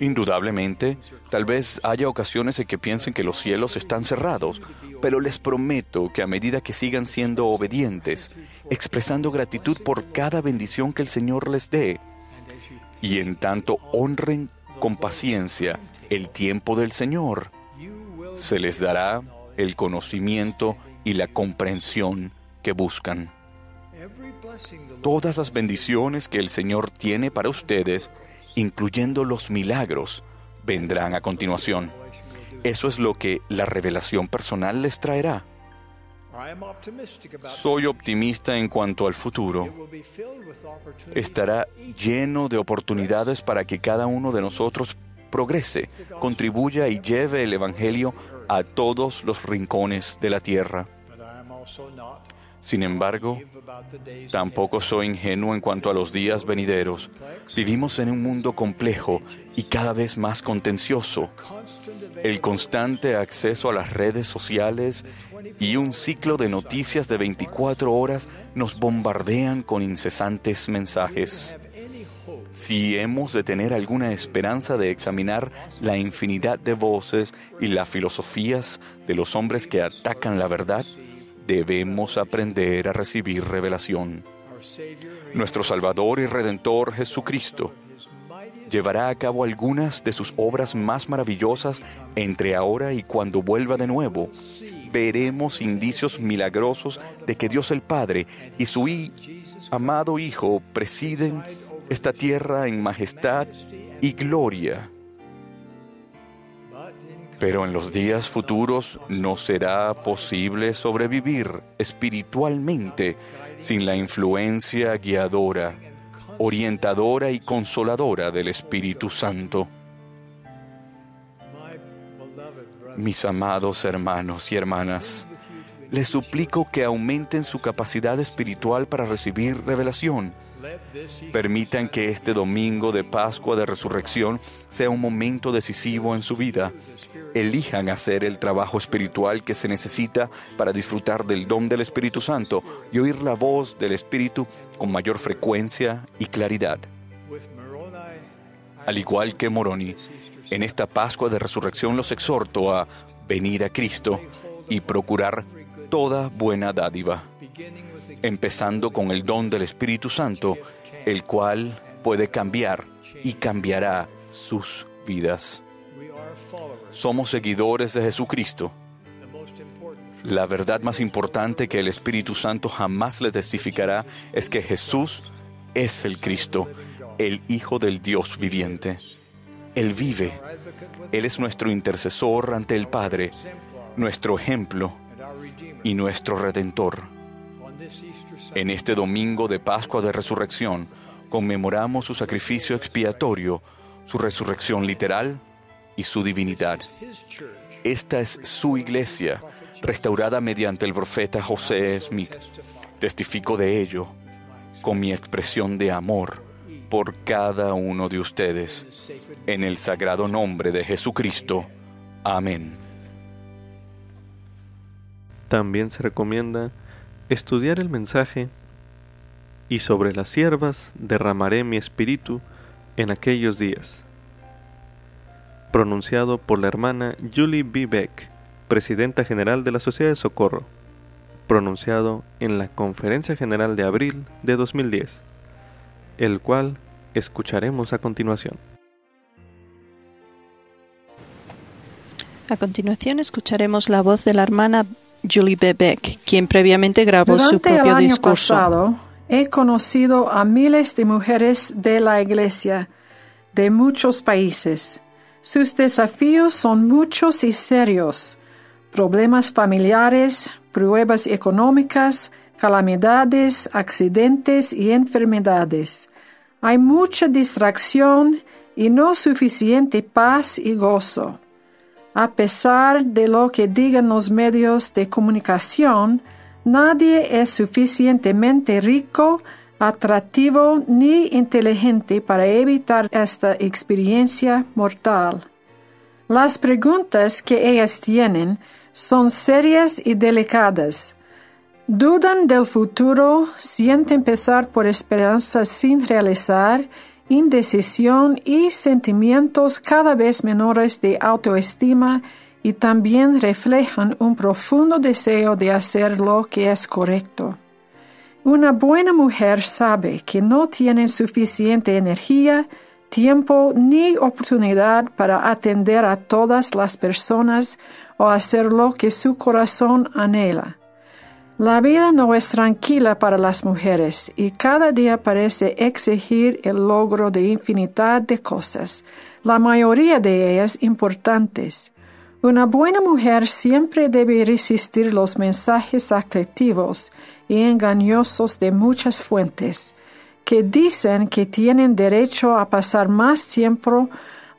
Indudablemente, tal vez haya ocasiones en que piensen que los cielos están cerrados, pero les prometo que a medida que sigan siendo obedientes, expresando gratitud por cada bendición que el Señor les dé, y en tanto honren con paciencia el tiempo del Señor, se les dará el conocimiento y la comprensión que buscan. Todas las bendiciones que el Señor tiene para ustedes, incluyendo los milagros, vendrán a continuación. Eso es lo que la revelación personal les traerá. Soy optimista en cuanto al futuro. Estará lleno de oportunidades para que cada uno de nosotros progrese, contribuya y lleve el Evangelio a todos los rincones de la tierra. Sin embargo, tampoco soy ingenuo en cuanto a los días venideros. Vivimos en un mundo complejo y cada vez más contencioso. El constante acceso a las redes sociales y un ciclo de noticias de 24 horas nos bombardean con incesantes mensajes. Si hemos de tener alguna esperanza de examinar la infinidad de voces y las filosofías de los hombres que atacan la verdad, debemos aprender a recibir revelación. Nuestro Salvador y Redentor Jesucristo, llevará a cabo algunas de sus obras más maravillosas entre ahora y cuando vuelva de nuevo. Veremos indicios milagrosos de que Dios el Padre y su amado Hijo presiden esta tierra en majestad y gloria. Pero en los días futuros no será posible sobrevivir espiritualmente sin la influencia guiadora, orientadora y consoladora del Espíritu Santo. Mis amados hermanos y hermanas, les suplico que aumenten su capacidad espiritual para recibir revelación. Permitan que este domingo de Pascua de Resurrección sea un momento decisivo en su vida. Elijan hacer el trabajo espiritual que se necesita para disfrutar del don del Espíritu Santo y oír la voz del Espíritu con mayor frecuencia y claridad. Al igual que Moroni, en esta Pascua de Resurrección los exhorto a venir a Cristo y procurar toda buena dádiva, empezando con el don del Espíritu Santo, el cual puede cambiar y cambiará sus vidas. Somos seguidores de Jesucristo. La verdad más importante que el Espíritu Santo jamás le testificará es que Jesús es el Cristo, el Hijo del Dios viviente. Él vive. Él es nuestro intercesor ante el Padre, nuestro ejemplo y nuestro redentor. En este domingo de Pascua de Resurrección conmemoramos su sacrificio expiatorio, su resurrección literal y su divinidad. Esta es su iglesia, restaurada mediante el profeta José Smith. Testifico de ello con mi expresión de amor por cada uno de ustedes. En el sagrado nombre de Jesucristo. Amén.
También se recomienda estudiar el mensaje y sobre las siervas derramaré mi espíritu en aquellos días, pronunciado por la hermana Julie B. Beck, presidenta general de la Sociedad de Socorro, pronunciado en la Conferencia General de abril de 2010, el cual escucharemos a continuación.
A continuación escucharemos la voz de la hermana Julie B. Beck, quien previamente grabó su
Durante el
propio
año
discurso.
pasado, he conocido a miles de mujeres de la Iglesia de muchos países. Sus desafíos son muchos y serios. Problemas familiares, pruebas económicas, calamidades, accidentes y enfermedades. Hay mucha distracción y no suficiente paz y gozo. A pesar de lo que digan los medios de comunicación, nadie es suficientemente rico, atractivo ni inteligente para evitar esta experiencia mortal. Las preguntas que ellas tienen son serias y delicadas. Dudan del futuro, sienten pesar por esperanzas sin realizar, indecisión y sentimientos cada vez menores de autoestima y también reflejan un profundo deseo de hacer lo que es correcto. Una buena mujer sabe que no tiene suficiente energía, tiempo ni oportunidad para atender a todas las personas o hacer lo que su corazón anhela. La vida no es tranquila para las mujeres y cada día parece exigir el logro de infinidad de cosas, la mayoría de ellas importantes. Una buena mujer siempre debe resistir los mensajes atractivos y engañosos de muchas fuentes, que dicen que tienen derecho a pasar más tiempo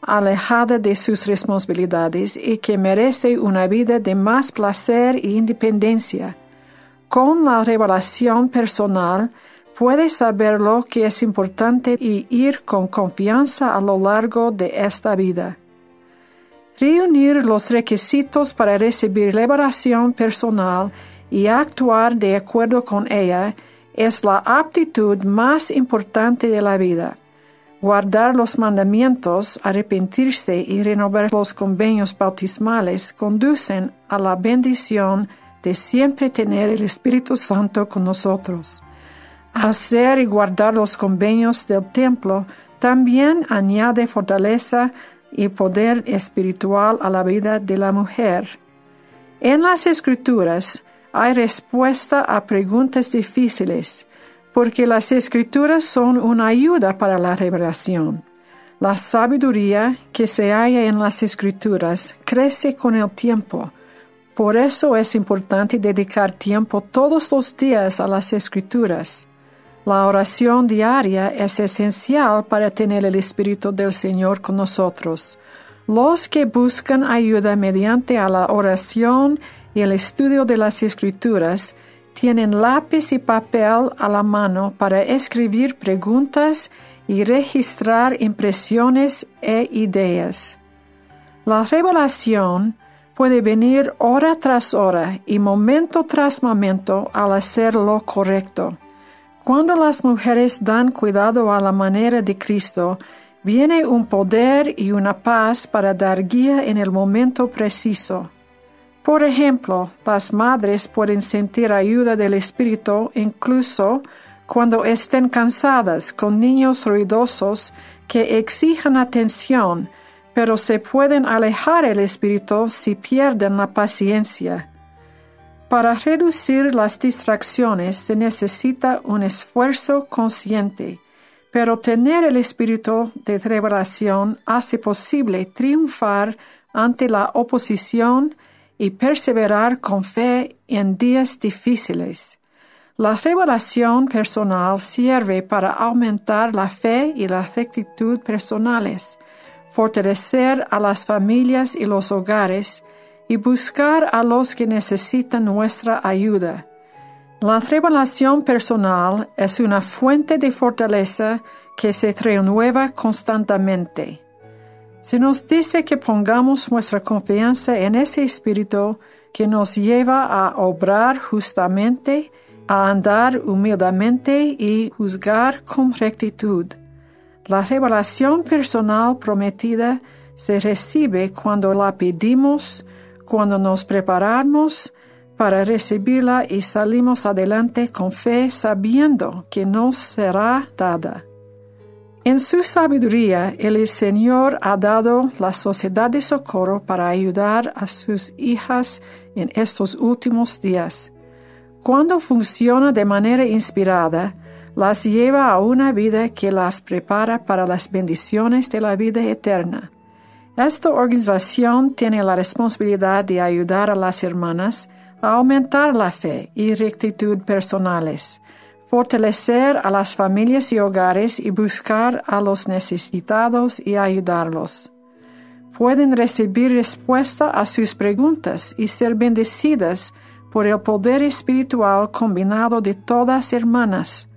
alejada de sus responsabilidades y que merece una vida de más placer e independencia. Con la revelación personal puede saber lo que es importante y ir con confianza a lo largo de esta vida. Reunir los requisitos para recibir liberación personal y actuar de acuerdo con ella es la aptitud más importante de la vida. Guardar los mandamientos, arrepentirse y renovar los convenios bautismales conducen a la bendición de siempre tener el Espíritu Santo con nosotros. Hacer y guardar los convenios del templo también añade fortaleza y poder espiritual a la vida de la mujer. En las escrituras hay respuesta a preguntas difíciles, porque las escrituras son una ayuda para la revelación. La sabiduría que se halla en las escrituras crece con el tiempo. Por eso es importante dedicar tiempo todos los días a las escrituras. La oración diaria es esencial para tener el Espíritu del Señor con nosotros. Los que buscan ayuda mediante la oración y el estudio de las escrituras tienen lápiz y papel a la mano para escribir preguntas y registrar impresiones e ideas. La revelación puede venir hora tras hora y momento tras momento al hacer lo correcto. Cuando las mujeres dan cuidado a la manera de Cristo, viene un poder y una paz para dar guía en el momento preciso. Por ejemplo, las madres pueden sentir ayuda del Espíritu incluso cuando estén cansadas con niños ruidosos que exijan atención, pero se pueden alejar el Espíritu si pierden la paciencia. Para reducir las distracciones se necesita un esfuerzo consciente, pero tener el espíritu de revelación hace posible triunfar ante la oposición y perseverar con fe en días difíciles. La revelación personal sirve para aumentar la fe y la rectitud personales, fortalecer a las familias y los hogares, y buscar a los que necesitan nuestra ayuda. La revelación personal es una fuente de fortaleza que se renueva constantemente. Se nos dice que pongamos nuestra confianza en ese espíritu que nos lleva a obrar justamente, a andar humildemente y juzgar con rectitud. La revelación personal prometida se recibe cuando la pedimos cuando nos preparamos para recibirla y salimos adelante con fe sabiendo que nos será dada. En su sabiduría, el Señor ha dado la sociedad de socorro para ayudar a sus hijas en estos últimos días. Cuando funciona de manera inspirada, las lleva a una vida que las prepara para las bendiciones de la vida eterna. Esta organización tiene la responsabilidad de ayudar a las hermanas a aumentar la fe y rectitud personales, fortalecer a las familias y hogares y buscar a los necesitados y ayudarlos. Pueden recibir respuesta a sus preguntas y ser bendecidas por el poder espiritual combinado de todas hermanas.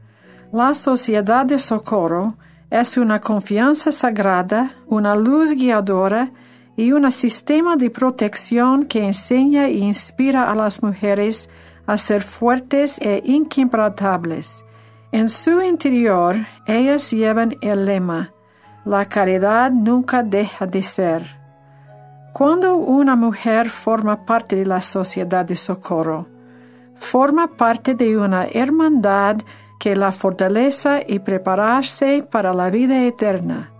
La Sociedad de Socorro es una confianza sagrada, una luz guiadora y un sistema de protección que enseña e inspira a las mujeres a ser fuertes e inquebrantables. En su interior, ellas llevan el lema, la caridad nunca deja de ser. Cuando una mujer forma parte de la sociedad de socorro, forma parte de una hermandad que la fortaleza y prepararse para la vida eterna.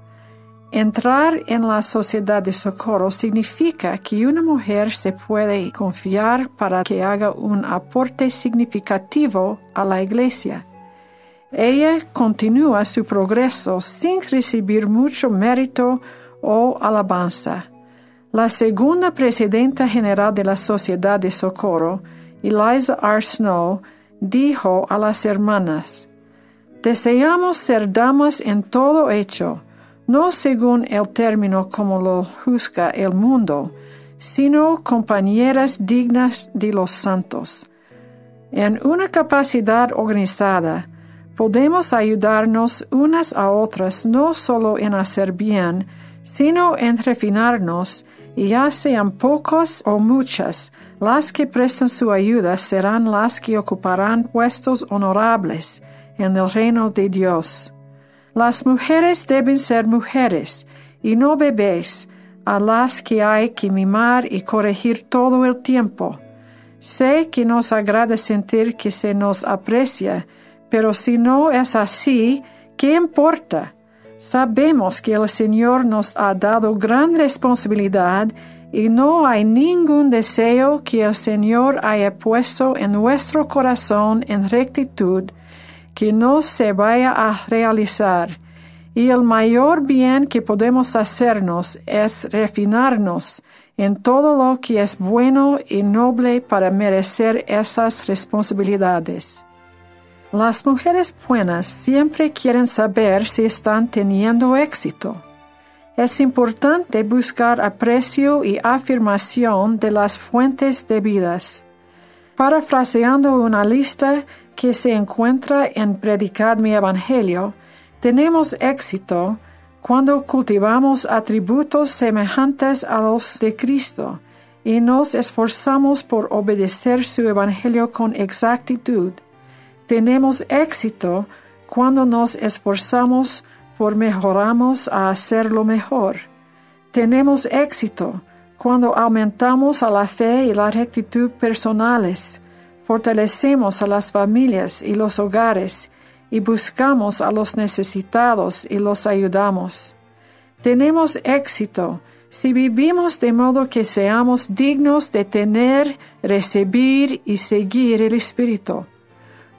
Entrar en la sociedad de socorro significa que una mujer se puede confiar para que haga un aporte significativo a la iglesia. Ella continúa su progreso sin recibir mucho mérito o alabanza. La segunda presidenta general de la Sociedad de Socorro, Eliza R. Snow, dijo a las hermanas, Deseamos ser damas en todo hecho, no según el término como lo juzga el mundo, sino compañeras dignas de los santos. En una capacidad organizada, podemos ayudarnos unas a otras no solo en hacer bien, sino en refinarnos y ya sean pocos o muchas, las que prestan su ayuda serán las que ocuparán puestos honorables en el reino de Dios. Las mujeres deben ser mujeres y no bebés, a las que hay que mimar y corregir todo el tiempo. Sé que nos agrada sentir que se nos aprecia, pero si no es así, ¿qué importa? Sabemos que el Señor nos ha dado gran responsabilidad y no hay ningún deseo que el Señor haya puesto en nuestro corazón en rectitud que no se vaya a realizar. Y el mayor bien que podemos hacernos es refinarnos en todo lo que es bueno y noble para merecer esas responsabilidades. Las mujeres buenas siempre quieren saber si están teniendo éxito. Es importante buscar aprecio y afirmación de las fuentes debidas. Parafraseando una lista que se encuentra en Predicad mi Evangelio, tenemos éxito cuando cultivamos atributos semejantes a los de Cristo y nos esforzamos por obedecer su Evangelio con exactitud tenemos éxito cuando nos esforzamos por mejoramos a hacerlo mejor. Tenemos éxito cuando aumentamos a la fe y la rectitud personales, fortalecemos a las familias y los hogares y buscamos a los necesitados y los ayudamos. Tenemos éxito si vivimos de modo que seamos dignos de tener, recibir y seguir el Espíritu.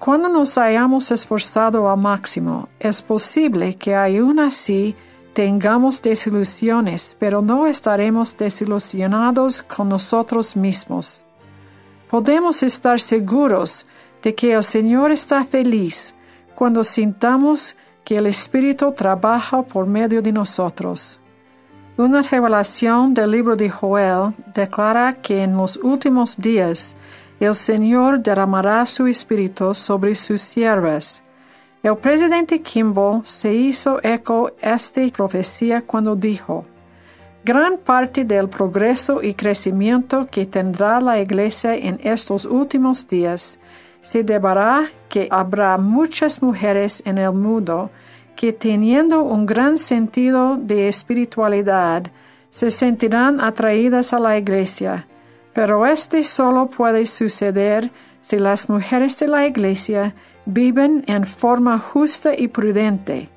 Cuando nos hayamos esforzado al máximo, es posible que aún así tengamos desilusiones, pero no estaremos desilusionados con nosotros mismos. Podemos estar seguros de que el Señor está feliz cuando sintamos que el Espíritu trabaja por medio de nosotros. Una revelación del libro de Joel declara que en los últimos días el Señor derramará su espíritu sobre sus siervas. El presidente Kimball se hizo eco esta profecía cuando dijo, Gran parte del progreso y crecimiento que tendrá la Iglesia en estos últimos días se deberá que habrá muchas mujeres en el mundo que teniendo un gran sentido de espiritualidad se sentirán atraídas a la Iglesia pero este solo puede suceder si las mujeres de la Iglesia viven en forma justa y prudente.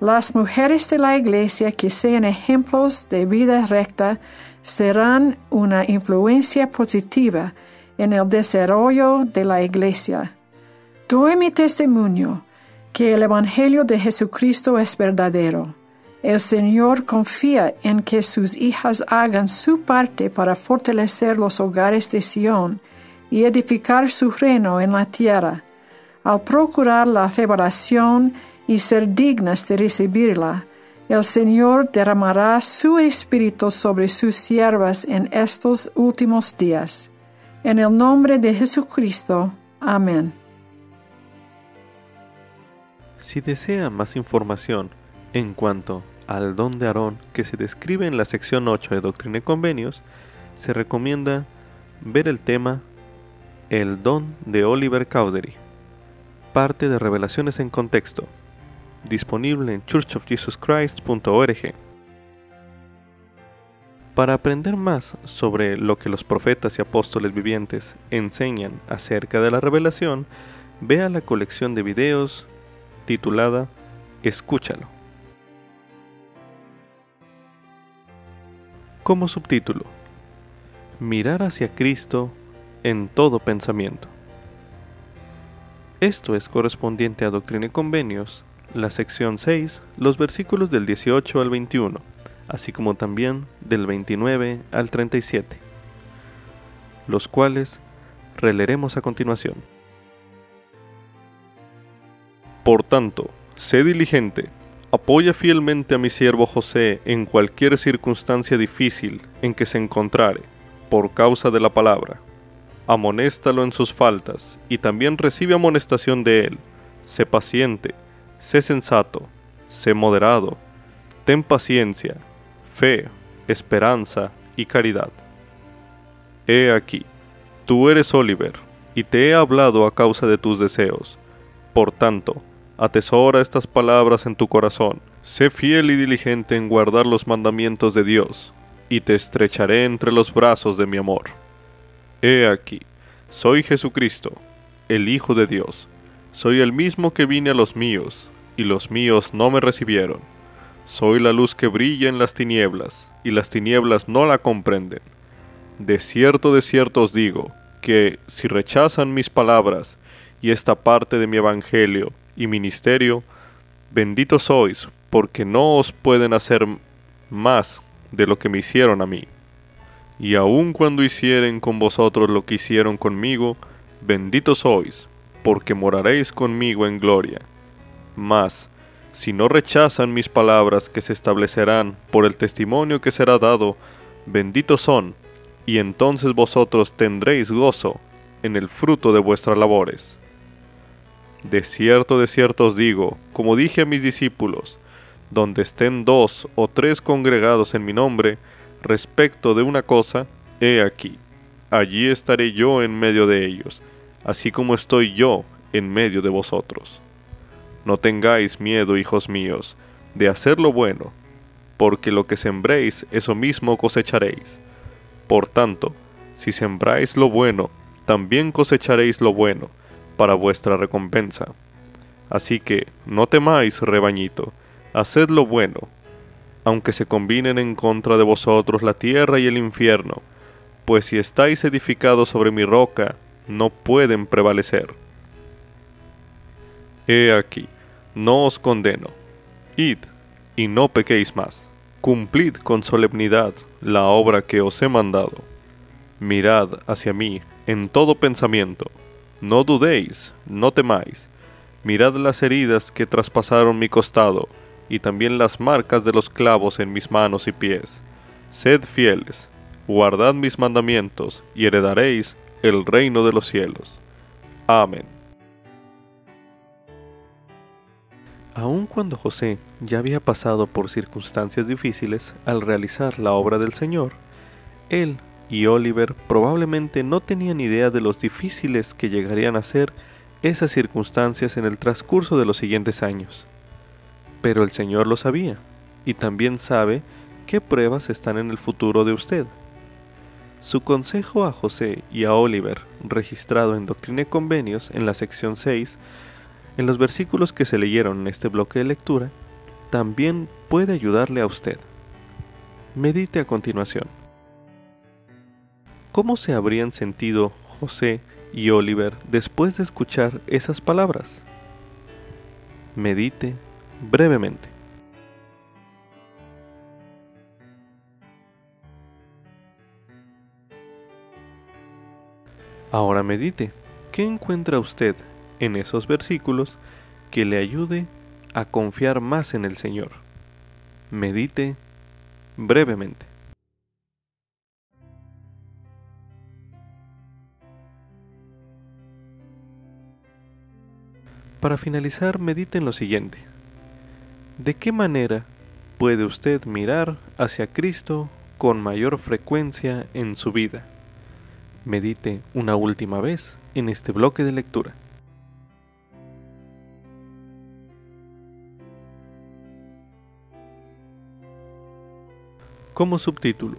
Las mujeres de la Iglesia que sean ejemplos de vida recta serán una influencia positiva en el desarrollo de la Iglesia. Doy mi testimonio que el Evangelio de Jesucristo es verdadero el Señor confía en que sus hijas hagan su parte para fortalecer los hogares de Sión y edificar su reino en la tierra. Al procurar la revelación y ser dignas de recibirla, el Señor derramará su espíritu sobre sus siervas en estos últimos días. En el nombre de Jesucristo. Amén.
Si desea más información en cuanto al don de Aarón que se describe en la sección 8 de Doctrina y Convenios, se recomienda ver el tema El don de Oliver Cowdery, parte de Revelaciones en Contexto, disponible en churchofjesuschrist.org. Para aprender más sobre lo que los profetas y apóstoles vivientes enseñan acerca de la revelación, vea la colección de videos titulada Escúchalo. Como subtítulo, Mirar hacia Cristo en todo pensamiento. Esto es correspondiente a Doctrina y Convenios, la sección 6, los versículos del 18 al 21, así como también del 29 al 37, los cuales releeremos a continuación. Por tanto, sé diligente Apoya fielmente a mi siervo José en cualquier circunstancia difícil en que se encontrare, por causa de la palabra. Amonéstalo en sus faltas, y también recibe amonestación de él. Sé paciente, sé sensato, sé moderado, ten paciencia, fe, esperanza y caridad. He aquí, tú eres Oliver, y te he hablado a causa de tus deseos. Por tanto, Atesora estas palabras en tu corazón. Sé fiel y diligente en guardar los mandamientos de Dios, y te estrecharé entre los brazos de mi amor. He aquí, soy Jesucristo, el Hijo de Dios. Soy el mismo que vine a los míos, y los míos no me recibieron. Soy la luz que brilla en las tinieblas, y las tinieblas no la comprenden. De cierto, de cierto os digo, que si rechazan mis palabras y esta parte de mi evangelio y ministerio, benditos sois, porque no os pueden hacer más de lo que me hicieron a mí. Y aun cuando hicieren con vosotros lo que hicieron conmigo, benditos sois, porque moraréis conmigo en gloria. Mas, si no rechazan mis palabras que se establecerán por el testimonio que será dado, benditos son, y entonces vosotros tendréis gozo en el fruto de vuestras labores. De cierto, de cierto os digo, como dije a mis discípulos, donde estén dos o tres congregados en mi nombre, respecto de una cosa, he aquí, allí estaré yo en medio de ellos, así como estoy yo en medio de vosotros. No tengáis miedo, hijos míos, de hacer lo bueno, porque lo que sembréis, eso mismo cosecharéis. Por tanto, si sembráis lo bueno, también cosecharéis lo bueno, para vuestra recompensa. Así que, no temáis, rebañito, haced lo bueno, aunque se combinen en contra de vosotros la tierra y el infierno, pues si estáis edificados sobre mi roca, no pueden prevalecer. He aquí, no os condeno. Id, y no pequéis más. Cumplid con solemnidad la obra que os he mandado. Mirad hacia mí en todo pensamiento. No dudéis, no temáis. Mirad las heridas que traspasaron mi costado, y también las marcas de los clavos en mis manos y pies. Sed fieles, guardad mis mandamientos, y heredaréis el reino de los cielos. Amén. Aun cuando José ya había pasado por circunstancias difíciles al realizar la obra del Señor, él y Oliver probablemente no tenían idea de los difíciles que llegarían a ser esas circunstancias en el transcurso de los siguientes años. Pero el Señor lo sabía, y también sabe qué pruebas están en el futuro de usted. Su consejo a José y a Oliver, registrado en Doctrina y Convenios en la sección 6, en los versículos que se leyeron en este bloque de lectura, también puede ayudarle a usted. Medite a continuación. ¿Cómo se habrían sentido José y Oliver después de escuchar esas palabras? Medite brevemente. Ahora medite. ¿Qué encuentra usted en esos versículos que le ayude a confiar más en el Señor. Medite brevemente. Para finalizar, medite en lo siguiente. ¿De qué manera puede usted mirar hacia Cristo con mayor frecuencia en su vida? Medite una última vez en este bloque de lectura. como subtítulo,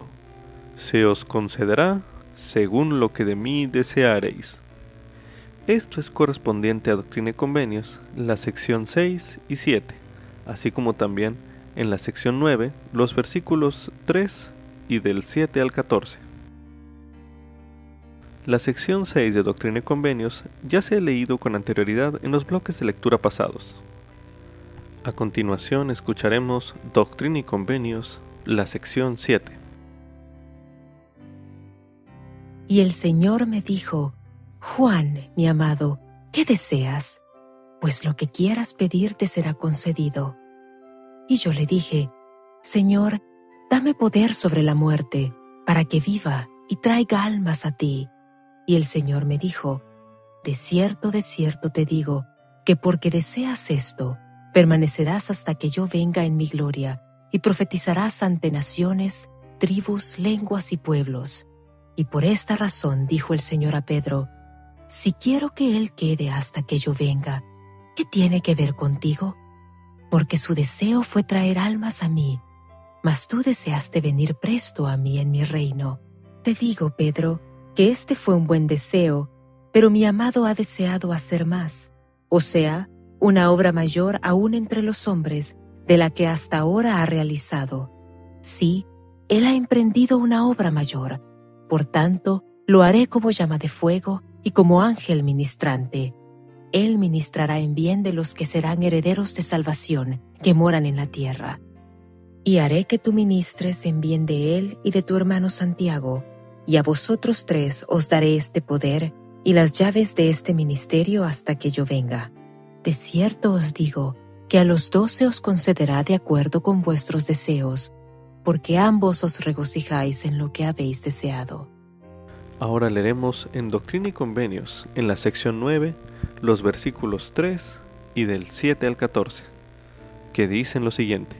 se os concederá según lo que de mí deseareis. Esto es correspondiente a Doctrina y Convenios, la sección 6 y 7, así como también en la sección 9, los versículos 3 y del 7 al 14. La sección 6 de Doctrina y Convenios ya se ha leído con anterioridad en los bloques de lectura pasados. A continuación escucharemos Doctrina y Convenios la sección 7.
Y el Señor me dijo, Juan, mi amado, ¿qué deseas? Pues lo que quieras pedir te será concedido. Y yo le dije, Señor, dame poder sobre la muerte, para que viva y traiga almas a ti. Y el Señor me dijo, De cierto, de cierto te digo, que porque deseas esto, permanecerás hasta que yo venga en mi gloria y profetizarás ante naciones, tribus, lenguas y pueblos. Y por esta razón dijo el Señor a Pedro, Si quiero que Él quede hasta que yo venga, ¿qué tiene que ver contigo? Porque su deseo fue traer almas a mí, mas tú deseaste venir presto a mí en mi reino. Te digo, Pedro, que este fue un buen deseo, pero mi amado ha deseado hacer más, o sea, una obra mayor aún entre los hombres, de la que hasta ahora ha realizado. Sí, Él ha emprendido una obra mayor. Por tanto, lo haré como llama de fuego y como ángel ministrante. Él ministrará en bien de los que serán herederos de salvación, que moran en la tierra. Y haré que tú ministres en bien de Él y de tu hermano Santiago, y a vosotros tres os daré este poder y las llaves de este ministerio hasta que yo venga. De cierto os digo que a los dos se os concederá de acuerdo con vuestros deseos, porque ambos os regocijáis en lo que habéis deseado.
Ahora leeremos en Doctrina y Convenios, en la sección 9, los versículos 3 y del 7 al 14, que dicen lo siguiente.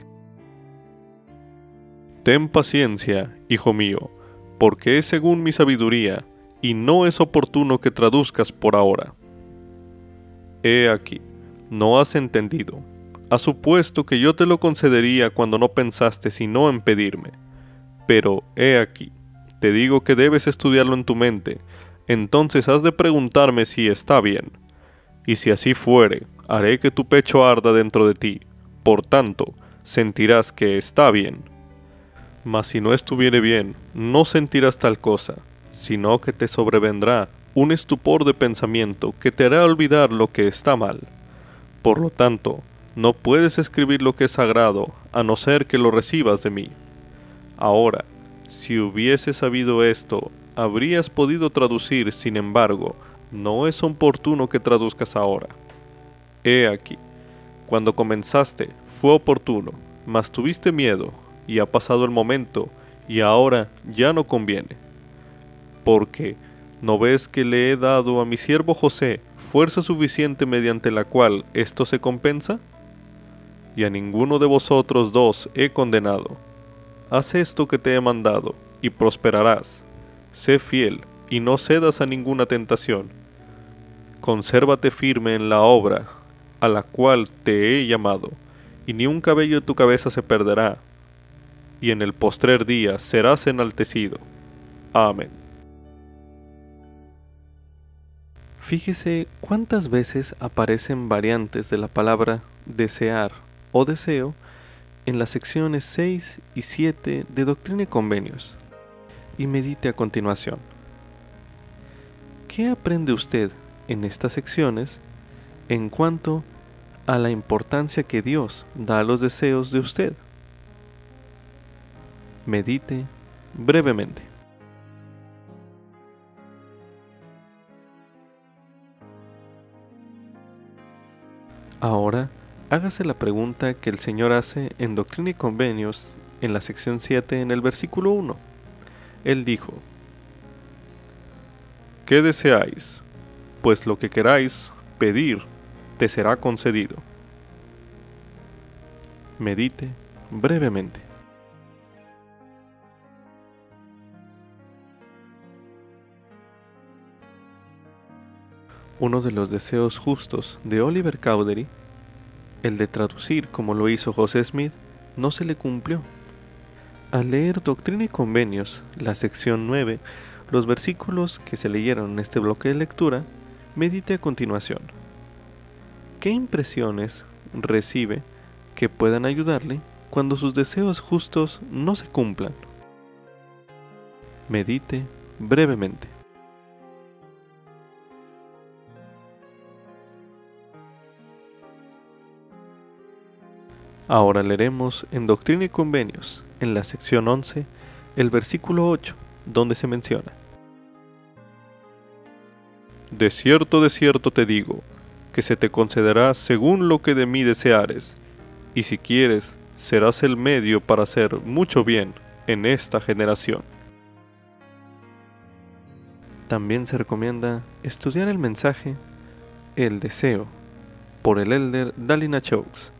Ten paciencia, hijo mío, porque es según mi sabiduría, y no es oportuno que traduzcas por ahora. He aquí, no has entendido. Has supuesto que yo te lo concedería cuando no pensaste sino en pedirme. Pero he aquí, te digo que debes estudiarlo en tu mente, entonces has de preguntarme si está bien. Y si así fuere, haré que tu pecho arda dentro de ti, por tanto, sentirás que está bien. Mas si no estuviere bien, no sentirás tal cosa, sino que te sobrevendrá un estupor de pensamiento que te hará olvidar lo que está mal. Por lo tanto, no puedes escribir lo que es sagrado, a no ser que lo recibas de mí. Ahora, si hubieses sabido esto, habrías podido traducir, sin embargo, no es oportuno que traduzcas ahora. He aquí, cuando comenzaste fue oportuno, mas tuviste miedo, y ha pasado el momento, y ahora ya no conviene. Porque, ¿no ves que le he dado a mi siervo José fuerza suficiente mediante la cual esto se compensa? Y a ninguno de vosotros dos he condenado. Haz esto que te he mandado, y prosperarás. Sé fiel, y no cedas a ninguna tentación. Consérvate firme en la obra a la cual te he llamado, y ni un cabello de tu cabeza se perderá, y en el postrer día serás enaltecido. Amén. Fíjese cuántas veces aparecen variantes de la palabra desear o deseo en las secciones 6 y 7 de Doctrina y Convenios. Y medite a continuación. ¿Qué aprende usted en estas secciones en cuanto a la importancia que Dios da a los deseos de usted? medite brevemente. Ahora, hágase la pregunta que el Señor hace en Doctrina y Convenios en la sección 7 en el versículo 1. Él dijo, ¿qué deseáis? Pues lo que queráis pedir te será concedido. Medite brevemente. Uno de los deseos justos de Oliver Cowdery, el de traducir como lo hizo José Smith, no se le cumplió. Al leer Doctrina y Convenios, la sección 9, los versículos que se leyeron en este bloque de lectura, medite a continuación. ¿Qué impresiones recibe que puedan ayudarle cuando sus deseos justos no se cumplan? Medite brevemente. Ahora leeremos en Doctrina y Convenios, en la sección 11, el versículo 8, donde se menciona. De cierto, de cierto te digo, que se te concederá según lo que de mí deseares, y si quieres, serás el medio para hacer mucho bien en esta generación. También se recomienda estudiar el mensaje El deseo por el elder Dalina Chokes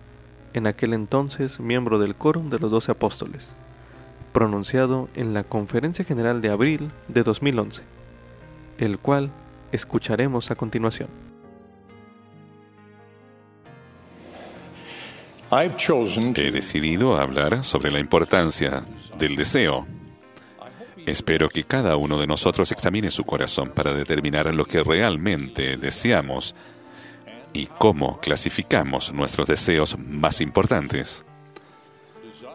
en aquel entonces miembro del Quórum de los Doce Apóstoles, pronunciado en la Conferencia General de abril de 2011, el cual escucharemos a continuación.
He decidido hablar sobre la importancia del deseo. Espero que cada uno de nosotros examine su corazón para determinar lo que realmente deseamos y cómo clasificamos nuestros deseos más importantes.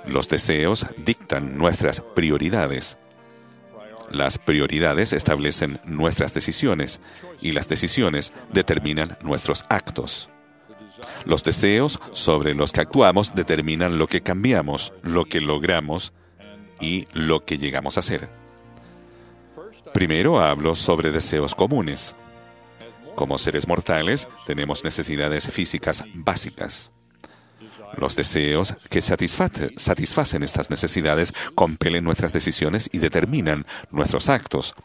Los deseos dictan nuestras prioridades. Las prioridades establecen nuestras decisiones y las decisiones determinan nuestros actos. Los deseos sobre los que actuamos determinan lo que cambiamos, lo que logramos y lo que llegamos a ser. Primero hablo sobre deseos comunes. Como seres mortales tenemos necesidades físicas básicas. Los deseos que satisfacen estas necesidades compelen nuestras decisiones y determinan nuestros actos.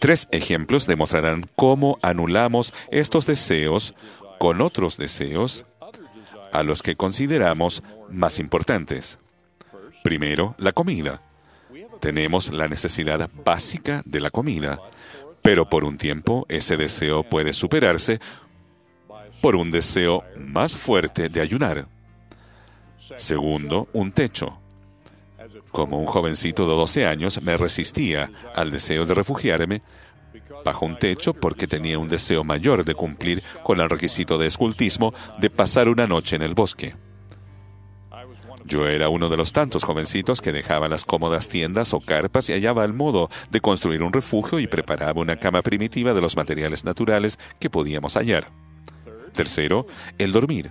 Tres ejemplos demostrarán cómo anulamos estos deseos con otros deseos a los que consideramos más importantes. Primero, la comida. Tenemos la necesidad básica de la comida, pero por un tiempo ese deseo puede superarse por un deseo más fuerte de ayunar. Segundo, un techo. Como un jovencito de 12 años me resistía al deseo de refugiarme bajo un techo porque tenía un deseo mayor de cumplir con el requisito de escultismo de pasar una noche en el bosque. Yo era uno de los tantos jovencitos que dejaba las cómodas tiendas o carpas y hallaba el modo de construir un refugio y preparaba una cama primitiva de los materiales naturales que podíamos hallar. Tercero, el dormir.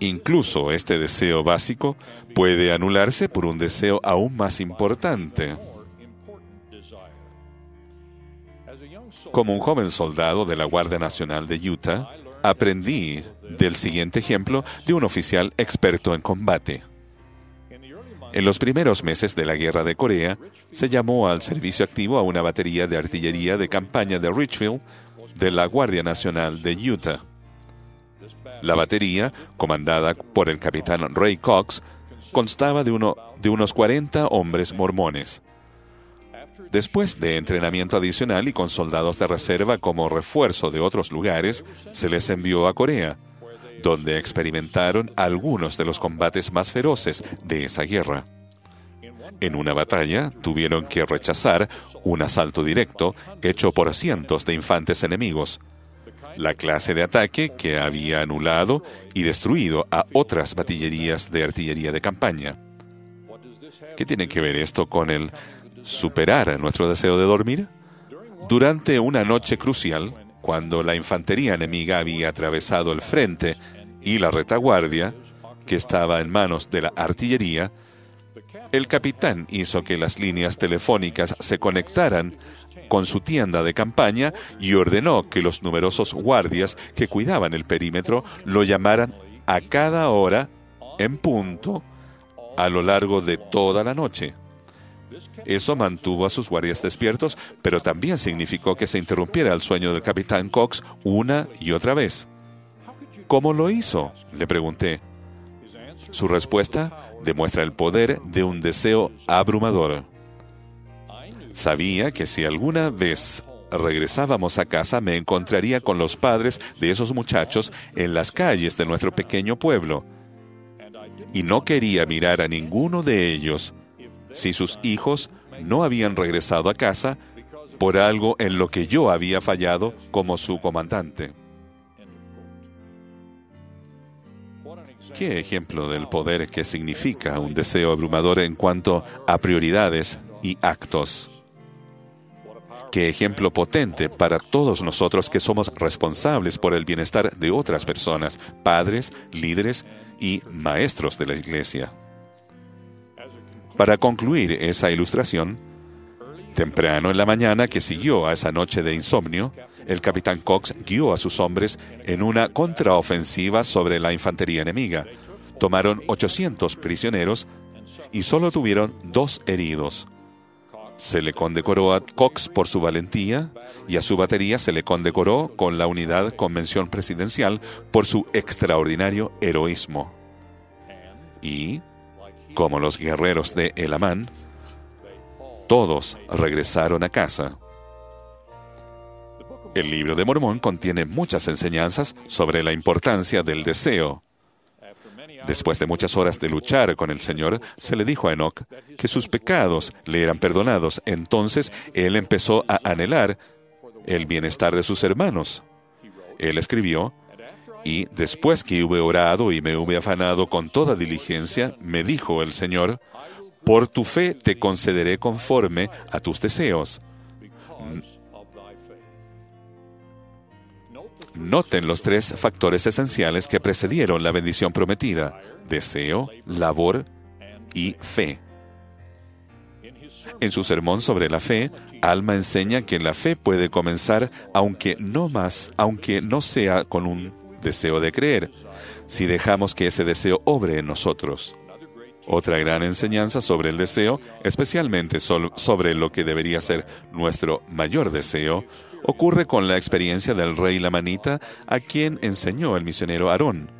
Incluso este deseo básico puede anularse por un deseo aún más importante. Como un joven soldado de la Guardia Nacional de Utah, aprendí del siguiente ejemplo de un oficial experto en combate. En los primeros meses de la Guerra de Corea, se llamó al servicio activo a una batería de artillería de campaña de Richfield de la Guardia Nacional de Utah. La batería, comandada por el capitán Ray Cox, constaba de, de unos 40 hombres mormones. Después de entrenamiento adicional y con soldados de reserva como refuerzo de otros lugares, se les envió a Corea, donde experimentaron algunos de los combates más feroces de esa guerra. En una batalla tuvieron que rechazar un asalto directo hecho por cientos de infantes enemigos, la clase de ataque que había anulado y destruido a otras batillerías de artillería de campaña. ¿Qué tiene que ver esto con el superar nuestro deseo de dormir? Durante una noche crucial, cuando la infantería enemiga había atravesado el frente y la retaguardia, que estaba en manos de la artillería, el capitán hizo que las líneas telefónicas se conectaran con su tienda de campaña y ordenó que los numerosos guardias que cuidaban el perímetro lo llamaran a cada hora en punto a lo largo de toda la noche. Eso mantuvo a sus guardias despiertos, pero también significó que se interrumpiera el sueño del capitán Cox una y otra vez. ¿Cómo lo hizo? le pregunté. Su respuesta demuestra el poder de un deseo abrumador. Sabía que si alguna vez regresábamos a casa me encontraría con los padres de esos muchachos en las calles de nuestro pequeño pueblo. Y no quería mirar a ninguno de ellos si sus hijos no habían regresado a casa por algo en lo que yo había fallado como su comandante. ¿Qué ejemplo del poder que significa un deseo abrumador en cuanto a prioridades y actos? Qué ejemplo potente para todos nosotros que somos responsables por el bienestar de otras personas, padres, líderes y maestros de la iglesia. Para concluir esa ilustración, temprano en la mañana que siguió a esa noche de insomnio, el capitán Cox guió a sus hombres en una contraofensiva sobre la infantería enemiga. Tomaron 800 prisioneros y solo tuvieron dos heridos. Se le condecoró a Cox por su valentía y a su batería se le condecoró con la unidad convención presidencial por su extraordinario heroísmo. Y, como los guerreros de Elamán, todos regresaron a casa. El libro de Mormón contiene muchas enseñanzas sobre la importancia del deseo, Después de muchas horas de luchar con el Señor, se le dijo a Enoch que sus pecados le eran perdonados. Entonces él empezó a anhelar el bienestar de sus hermanos. Él escribió, Y después que hube orado y me hube afanado con toda diligencia, me dijo el Señor, por tu fe te concederé conforme a tus deseos. Noten los tres factores esenciales que precedieron la bendición prometida, deseo, labor y fe. En su sermón sobre la fe, Alma enseña que la fe puede comenzar aunque no más, aunque no sea con un deseo de creer, si dejamos que ese deseo obre en nosotros. Otra gran enseñanza sobre el deseo, especialmente sobre lo que debería ser nuestro mayor deseo, ocurre con la experiencia del rey Lamanita, a quien enseñó el misionero Aarón.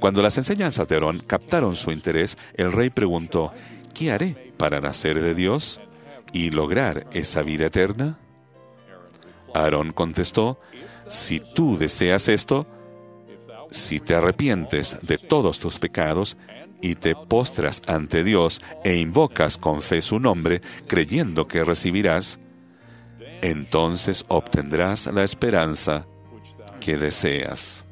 Cuando las enseñanzas de Aarón captaron su interés, el rey preguntó, ¿qué haré para nacer de Dios y lograr esa vida eterna? Aarón contestó, si tú deseas esto, si te arrepientes de todos tus pecados y te postras ante Dios e invocas con fe su nombre, creyendo que recibirás, entonces obtendrás la esperanza que deseas.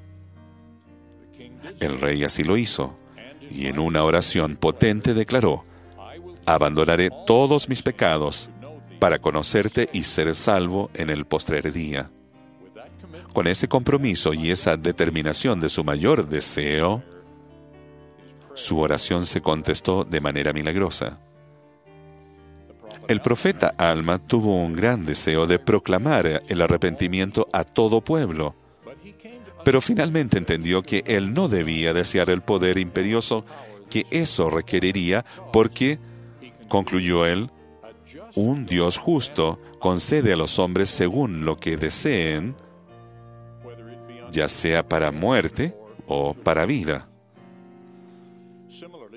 El rey así lo hizo, y en una oración potente declaró, abandonaré todos mis pecados para conocerte y ser salvo en el postrer día. Con ese compromiso y esa determinación de su mayor deseo, su oración se contestó de manera milagrosa. El profeta Alma tuvo un gran deseo de proclamar el arrepentimiento a todo pueblo, pero finalmente entendió que él no debía desear el poder imperioso que eso requeriría porque, concluyó él, un Dios justo concede a los hombres según lo que deseen, ya sea para muerte o para vida.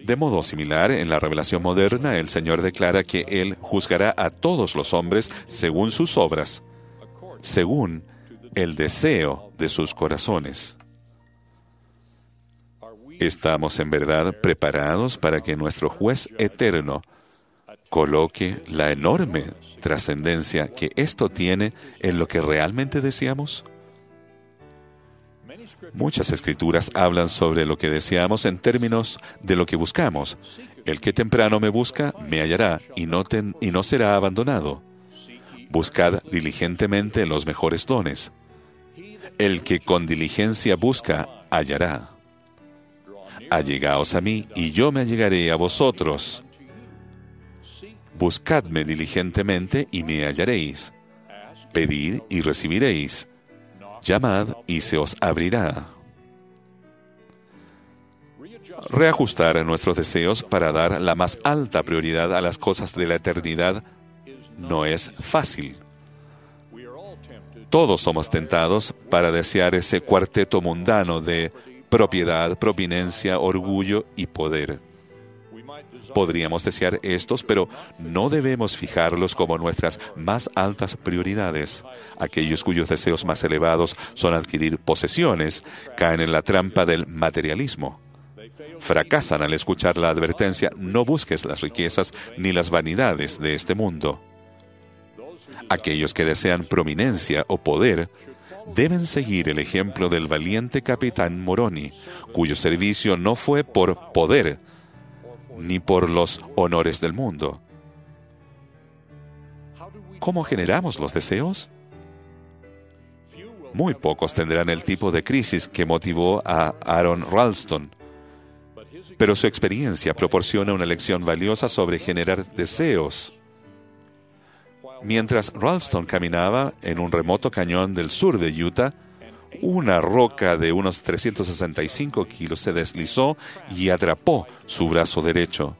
De modo similar, en la revelación moderna, el Señor declara que Él juzgará a todos los hombres según sus obras, según el deseo de sus corazones. ¿Estamos en verdad preparados para que nuestro juez eterno coloque la enorme trascendencia que esto tiene en lo que realmente deseamos? Muchas escrituras hablan sobre lo que deseamos en términos de lo que buscamos. El que temprano me busca, me hallará y no, será abandonado. Buscad diligentemente los mejores dones. El que con diligencia busca, hallará. Allegaos a mí y yo me allegaré a vosotros. Buscadme diligentemente y me hallaréis. Pedid y recibiréis llamad y se os abrirá. Reajustar nuestros deseos para dar la más alta prioridad a las cosas de la eternidad no es fácil. Todos somos tentados para desear ese cuarteto mundano de propiedad, providencia, orgullo y poder. Podríamos desear estos, pero no debemos fijarlos como nuestras más altas prioridades. Aquellos cuyos deseos más elevados son adquirir posesiones caen en la trampa del materialismo. Fracasan al escuchar la advertencia, no busques las riquezas ni las vanidades de este mundo. Aquellos que desean prominencia o poder deben seguir el ejemplo del valiente capitán Moroni, cuyo servicio no fue por poder, ni por los honores del mundo. ¿Cómo generamos los deseos? Muy pocos tendrán el tipo de crisis que motivó a Aaron Ralston, pero su experiencia proporciona una lección valiosa sobre generar deseos. Mientras Ralston caminaba en un remoto cañón del sur de Utah, una roca de unos 365 kilos se deslizó y atrapó su brazo derecho.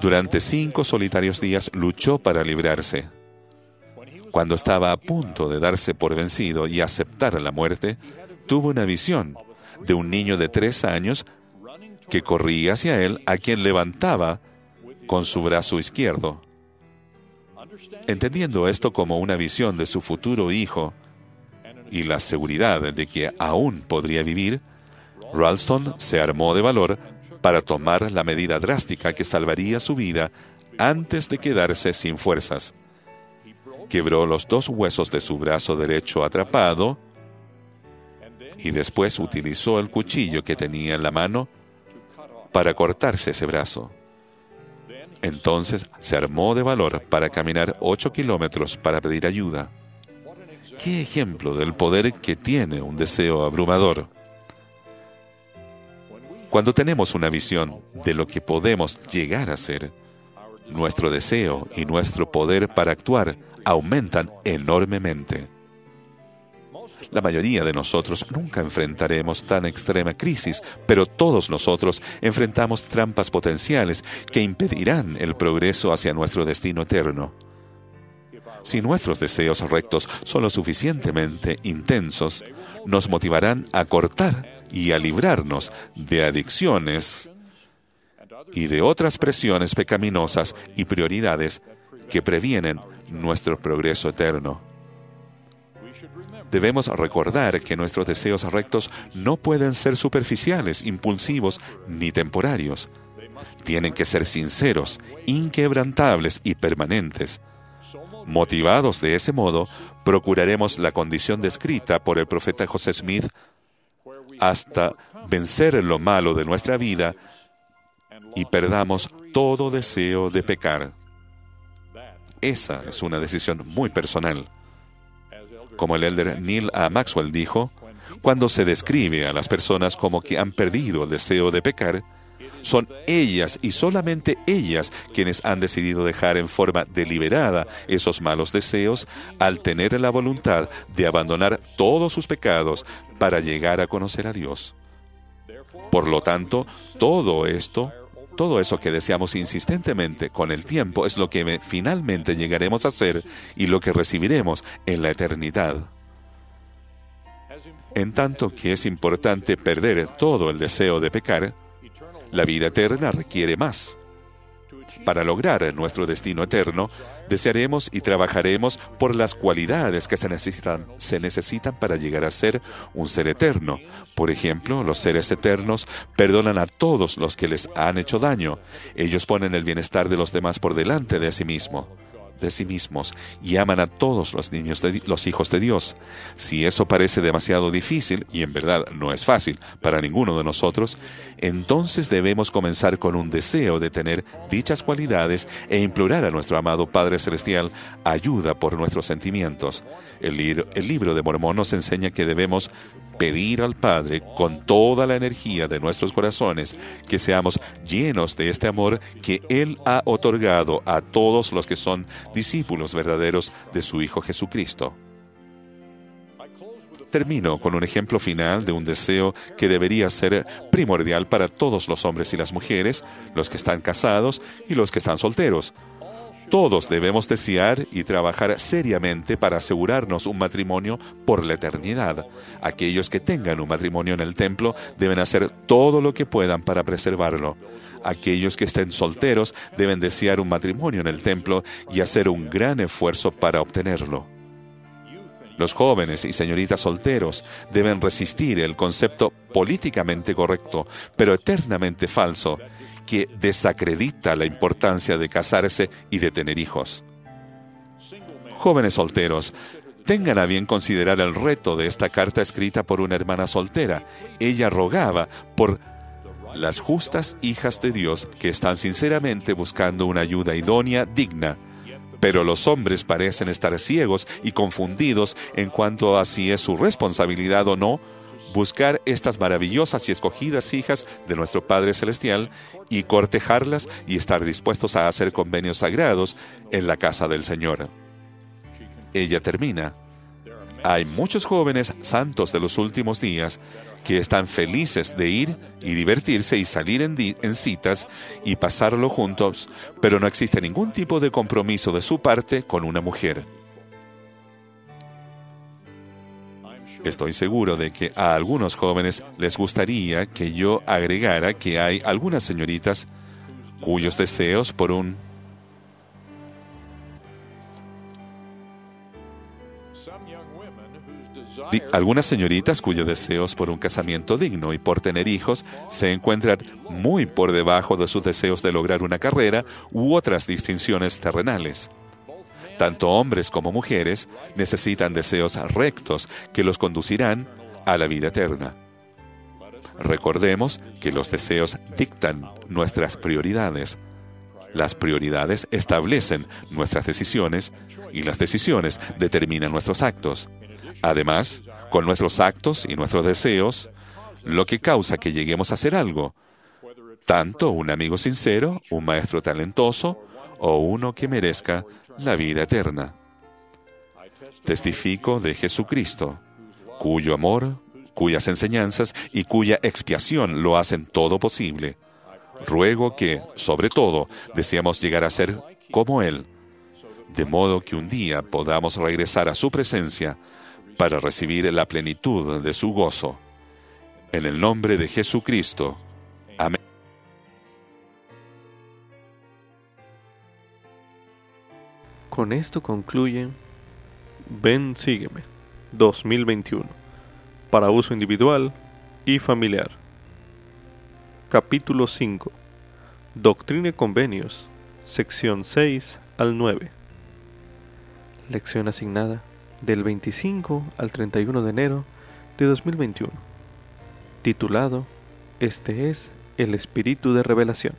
Durante cinco solitarios días luchó para librarse. Cuando estaba a punto de darse por vencido y aceptar la muerte, tuvo una visión de un niño de tres años que corría hacia él, a quien levantaba con su brazo izquierdo. Entendiendo esto como una visión de su futuro hijo, y la seguridad de que aún podría vivir, Ralston se armó de valor para tomar la medida drástica que salvaría su vida antes de quedarse sin fuerzas. Quebró los dos huesos de su brazo derecho atrapado y después utilizó el cuchillo que tenía en la mano para cortarse ese brazo. Entonces se armó de valor para caminar ocho kilómetros para pedir ayuda. ¿Qué ejemplo del poder que tiene un deseo abrumador? Cuando tenemos una visión de lo que podemos llegar a ser, nuestro deseo y nuestro poder para actuar aumentan enormemente. La mayoría de nosotros nunca enfrentaremos tan extrema crisis, pero todos nosotros enfrentamos trampas potenciales que impedirán el progreso hacia nuestro destino eterno. Si nuestros deseos rectos son lo suficientemente intensos, nos motivarán a cortar y a librarnos de adicciones y de otras presiones pecaminosas y prioridades que previenen nuestro progreso eterno. Debemos recordar que nuestros deseos rectos no pueden ser superficiales, impulsivos ni temporarios. Tienen que ser sinceros, inquebrantables y permanentes. Motivados de ese modo, procuraremos la condición descrita por el profeta José Smith hasta vencer lo malo de nuestra vida y perdamos todo deseo de pecar. Esa es una decisión muy personal. Como el elder Neil A. Maxwell dijo, cuando se describe a las personas como que han perdido el deseo de pecar, son ellas y solamente ellas quienes han decidido dejar en forma deliberada esos malos deseos al tener la voluntad de abandonar todos sus pecados para llegar a conocer a Dios. Por lo tanto, todo esto, todo eso que deseamos insistentemente con el tiempo es lo que finalmente llegaremos a ser y lo que recibiremos en la eternidad. En tanto que es importante perder todo el deseo de pecar, la vida eterna requiere más. Para lograr nuestro destino eterno, desearemos y trabajaremos por las cualidades que se necesitan, para llegar a ser un ser eterno. Por ejemplo, los seres eternos perdonan a todos los que les han hecho daño. Ellos ponen el bienestar de los demás por delante de sí mismo de sí mismos y aman a todos los niños, de, los hijos de Dios. Si eso parece demasiado difícil, y en verdad no es fácil para ninguno de nosotros, entonces debemos comenzar con un deseo de tener dichas cualidades e implorar a nuestro amado Padre Celestial ayuda por nuestros sentimientos. El, el libro de Mormón nos enseña que debemos pedir al Padre con toda la energía de nuestros corazones que seamos llenos de este amor que Él ha otorgado a todos los que son discípulos verdaderos de su Hijo Jesucristo. Termino con un ejemplo final de un deseo que debería ser primordial para todos los hombres y las mujeres, los que están casados y los que están solteros. Todos debemos desear y trabajar seriamente para asegurarnos un matrimonio por la eternidad. Aquellos que tengan un matrimonio en el templo deben hacer todo lo que puedan para preservarlo. Aquellos que estén solteros deben desear un matrimonio en el templo y hacer un gran esfuerzo para obtenerlo. Los jóvenes y señoritas solteros deben resistir el concepto políticamente correcto, pero eternamente falso, que desacredita la importancia de casarse y de tener hijos. Jóvenes solteros, tengan a bien considerar el reto de esta carta escrita por una hermana soltera. Ella rogaba por las justas hijas de Dios que están sinceramente buscando una ayuda idónea, digna. Pero los hombres parecen estar ciegos y confundidos en cuanto a si es su responsabilidad o no buscar estas maravillosas y escogidas hijas de nuestro Padre Celestial y cortejarlas y estar dispuestos a hacer convenios sagrados en la casa del Señor. Ella termina. Hay muchos jóvenes santos de los últimos días que están felices de ir y divertirse y salir en, citas y pasarlo juntos, pero no existe ningún tipo de compromiso de su parte con una mujer. Estoy seguro de que a algunos jóvenes les gustaría que yo agregara que hay algunas señoritas cuyos deseos por un algunas señoritas cuyos deseos por un casamiento digno y por tener hijos se encuentran muy por debajo de sus deseos de lograr una carrera u otras distinciones terrenales. Tanto hombres como mujeres necesitan deseos rectos que los conducirán a la vida eterna. Recordemos que los deseos dictan nuestras prioridades. Las prioridades establecen nuestras decisiones y las decisiones determinan nuestros actos. Además, con nuestros actos y nuestros deseos, lo que causa que lleguemos a hacer algo, tanto un amigo sincero, un maestro talentoso o uno que merezca la vida eterna. Testifico de Jesucristo, cuyo amor, cuyas enseñanzas y cuya expiación lo hacen todo posible. Ruego que, sobre todo, deseamos llegar a ser como Él, de modo que un día podamos regresar a su presencia para recibir la plenitud de su gozo. En el nombre de Jesucristo. Amén.
Con esto concluye Ven, sígueme 2021 para uso individual y familiar. Capítulo 5 Doctrina y Convenios, sección 6 al 9. Lección asignada del 25 al 31 de enero de 2021. Titulado Este es el Espíritu de Revelación.